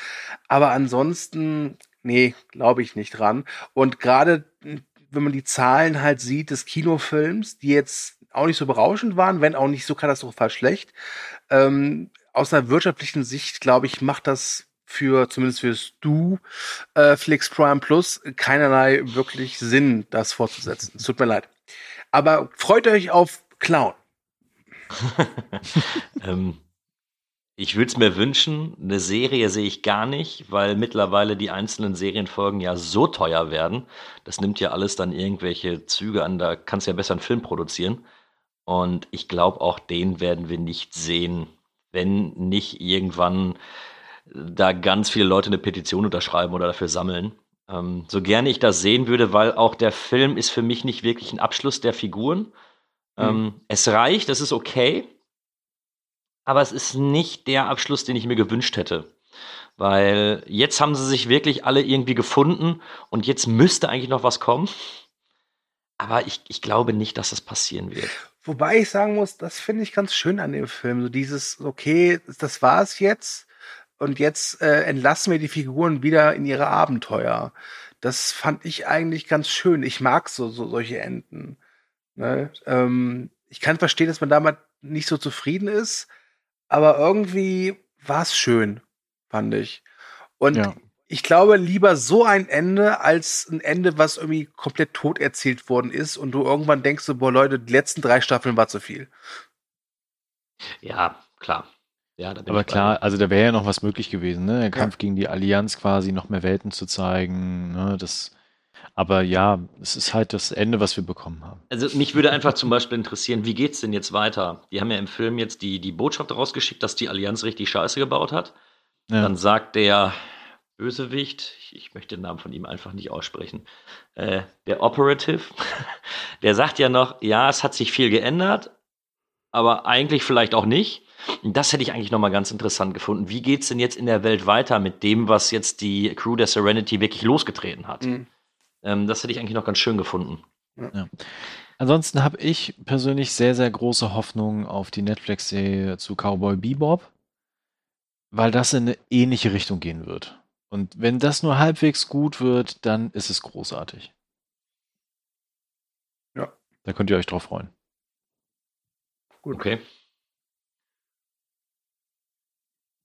Aber ansonsten, nee, glaube ich nicht dran. Und gerade wenn man die Zahlen halt sieht des Kinofilms, die jetzt auch nicht so berauschend waren, wenn auch nicht so katastrophal schlecht, ähm, aus einer wirtschaftlichen Sicht, glaube ich, macht das für, zumindest fürs Du, äh, Flix Prime Plus, keinerlei wirklich Sinn, das fortzusetzen. Es tut mir leid. Aber freut euch auf Clown. ähm, ich würde es mir wünschen, eine Serie sehe ich gar nicht, weil mittlerweile die einzelnen Serienfolgen ja so teuer werden. Das nimmt ja alles dann irgendwelche Züge an, da kannst du ja besser einen Film produzieren. Und ich glaube, auch den werden wir nicht sehen, wenn nicht irgendwann da ganz viele Leute eine Petition unterschreiben oder dafür sammeln. Ähm, so gerne ich das sehen würde, weil auch der Film ist für mich nicht wirklich ein Abschluss der Figuren. Mhm. Ähm, es reicht, es ist okay aber es ist nicht der Abschluss, den ich mir gewünscht hätte. Weil jetzt haben sie sich wirklich alle irgendwie gefunden und jetzt müsste eigentlich noch was kommen. Aber ich, ich glaube nicht, dass das passieren wird. Wobei ich sagen muss, das finde ich ganz schön an dem Film. So dieses, okay, das war's jetzt. Und jetzt äh, entlassen wir die Figuren wieder in ihre Abenteuer. Das fand ich eigentlich ganz schön. Ich mag so, so solche Enden. Ne? Ähm, ich kann verstehen, dass man damit nicht so zufrieden ist, aber irgendwie war es schön, fand ich. Und ja. ich glaube, lieber so ein Ende als ein Ende, was irgendwie komplett tot erzählt worden ist und du irgendwann denkst so, boah, Leute, die letzten drei Staffeln war zu viel. Ja, klar. Ja, aber klar, also da wäre ja noch was möglich gewesen, ne? Der Kampf ja. gegen die Allianz quasi noch mehr Welten zu zeigen, ne? Das, aber ja, es ist halt das Ende, was wir bekommen haben. Also mich würde einfach zum Beispiel interessieren, wie geht's denn jetzt weiter? Die haben ja im Film jetzt die, die Botschaft rausgeschickt, dass die Allianz richtig Scheiße gebaut hat. Ja. Dann sagt der Bösewicht, ich, ich, möchte den Namen von ihm einfach nicht aussprechen, äh, der Operative, der sagt ja noch, ja, es hat sich viel geändert, aber eigentlich vielleicht auch nicht. Das hätte ich eigentlich nochmal ganz interessant gefunden. Wie geht es denn jetzt in der Welt weiter mit dem, was jetzt die Crew der Serenity wirklich losgetreten hat? Mhm. Ähm, das hätte ich eigentlich noch ganz schön gefunden. Ja. Ansonsten habe ich persönlich sehr, sehr große Hoffnung auf die Netflix-Serie zu Cowboy Bebop, weil das in eine ähnliche Richtung gehen wird. Und wenn das nur halbwegs gut wird, dann ist es großartig. Ja. Da könnt ihr euch drauf freuen. Gut. Okay.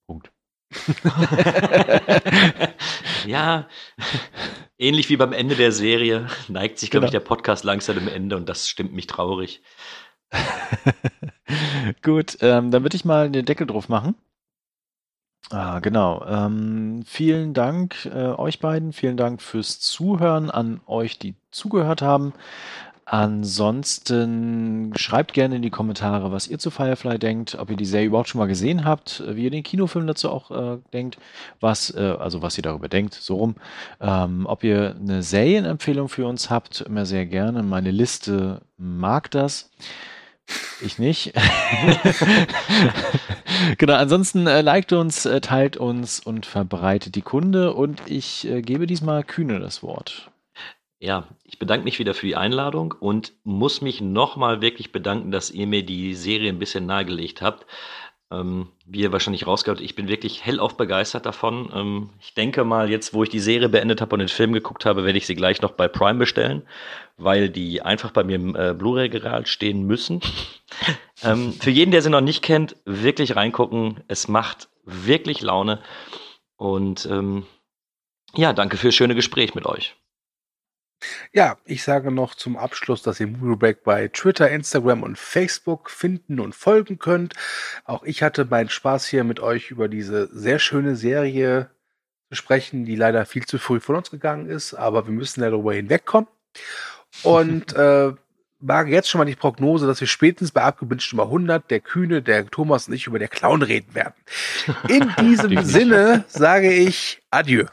Punkt. Ja, ähnlich wie beim Ende der Serie neigt sich, glaube genau. ich, der Podcast langsam dem Ende und das stimmt mich traurig. Gut, ähm, dann würde ich mal den Deckel drauf machen. Ah, genau. Ähm, vielen Dank äh, euch beiden. Vielen Dank fürs Zuhören an euch, die zugehört haben. Ansonsten schreibt gerne in die Kommentare, was ihr zu Firefly denkt, ob ihr die Serie überhaupt schon mal gesehen habt, wie ihr den Kinofilm dazu auch äh, denkt, was, äh, also was ihr darüber denkt, so rum. Ähm, ob ihr eine Serienempfehlung für uns habt, immer sehr gerne. Meine Liste mag das. Ich nicht. genau, ansonsten äh, liked uns, äh, teilt uns und verbreitet die Kunde und ich äh, gebe diesmal Kühne das Wort. Ja, ich bedanke mich wieder für die Einladung und muss mich nochmal wirklich bedanken, dass ihr mir die Serie ein bisschen nahegelegt habt. Ähm, wie ihr wahrscheinlich rausgehört, ich bin wirklich hellauf begeistert davon. Ähm, ich denke mal, jetzt, wo ich die Serie beendet habe und den Film geguckt habe, werde ich sie gleich noch bei Prime bestellen, weil die einfach bei mir im äh, Blu-ray-Geral stehen müssen. ähm, für jeden, der sie noch nicht kennt, wirklich reingucken. Es macht wirklich Laune. Und ähm, ja, danke fürs schöne Gespräch mit euch. Ja, ich sage noch zum Abschluss, dass ihr Movie Break bei Twitter, Instagram und Facebook finden und folgen könnt. Auch ich hatte meinen Spaß hier mit euch über diese sehr schöne Serie zu sprechen, die leider viel zu früh von uns gegangen ist, aber wir müssen darüber hinwegkommen. Und äh, wage jetzt schon mal die Prognose, dass wir spätestens bei Abgebünscht Nummer 100, der Kühne, der Thomas und ich über der Clown reden werden. In diesem Sinne sage ich Adieu.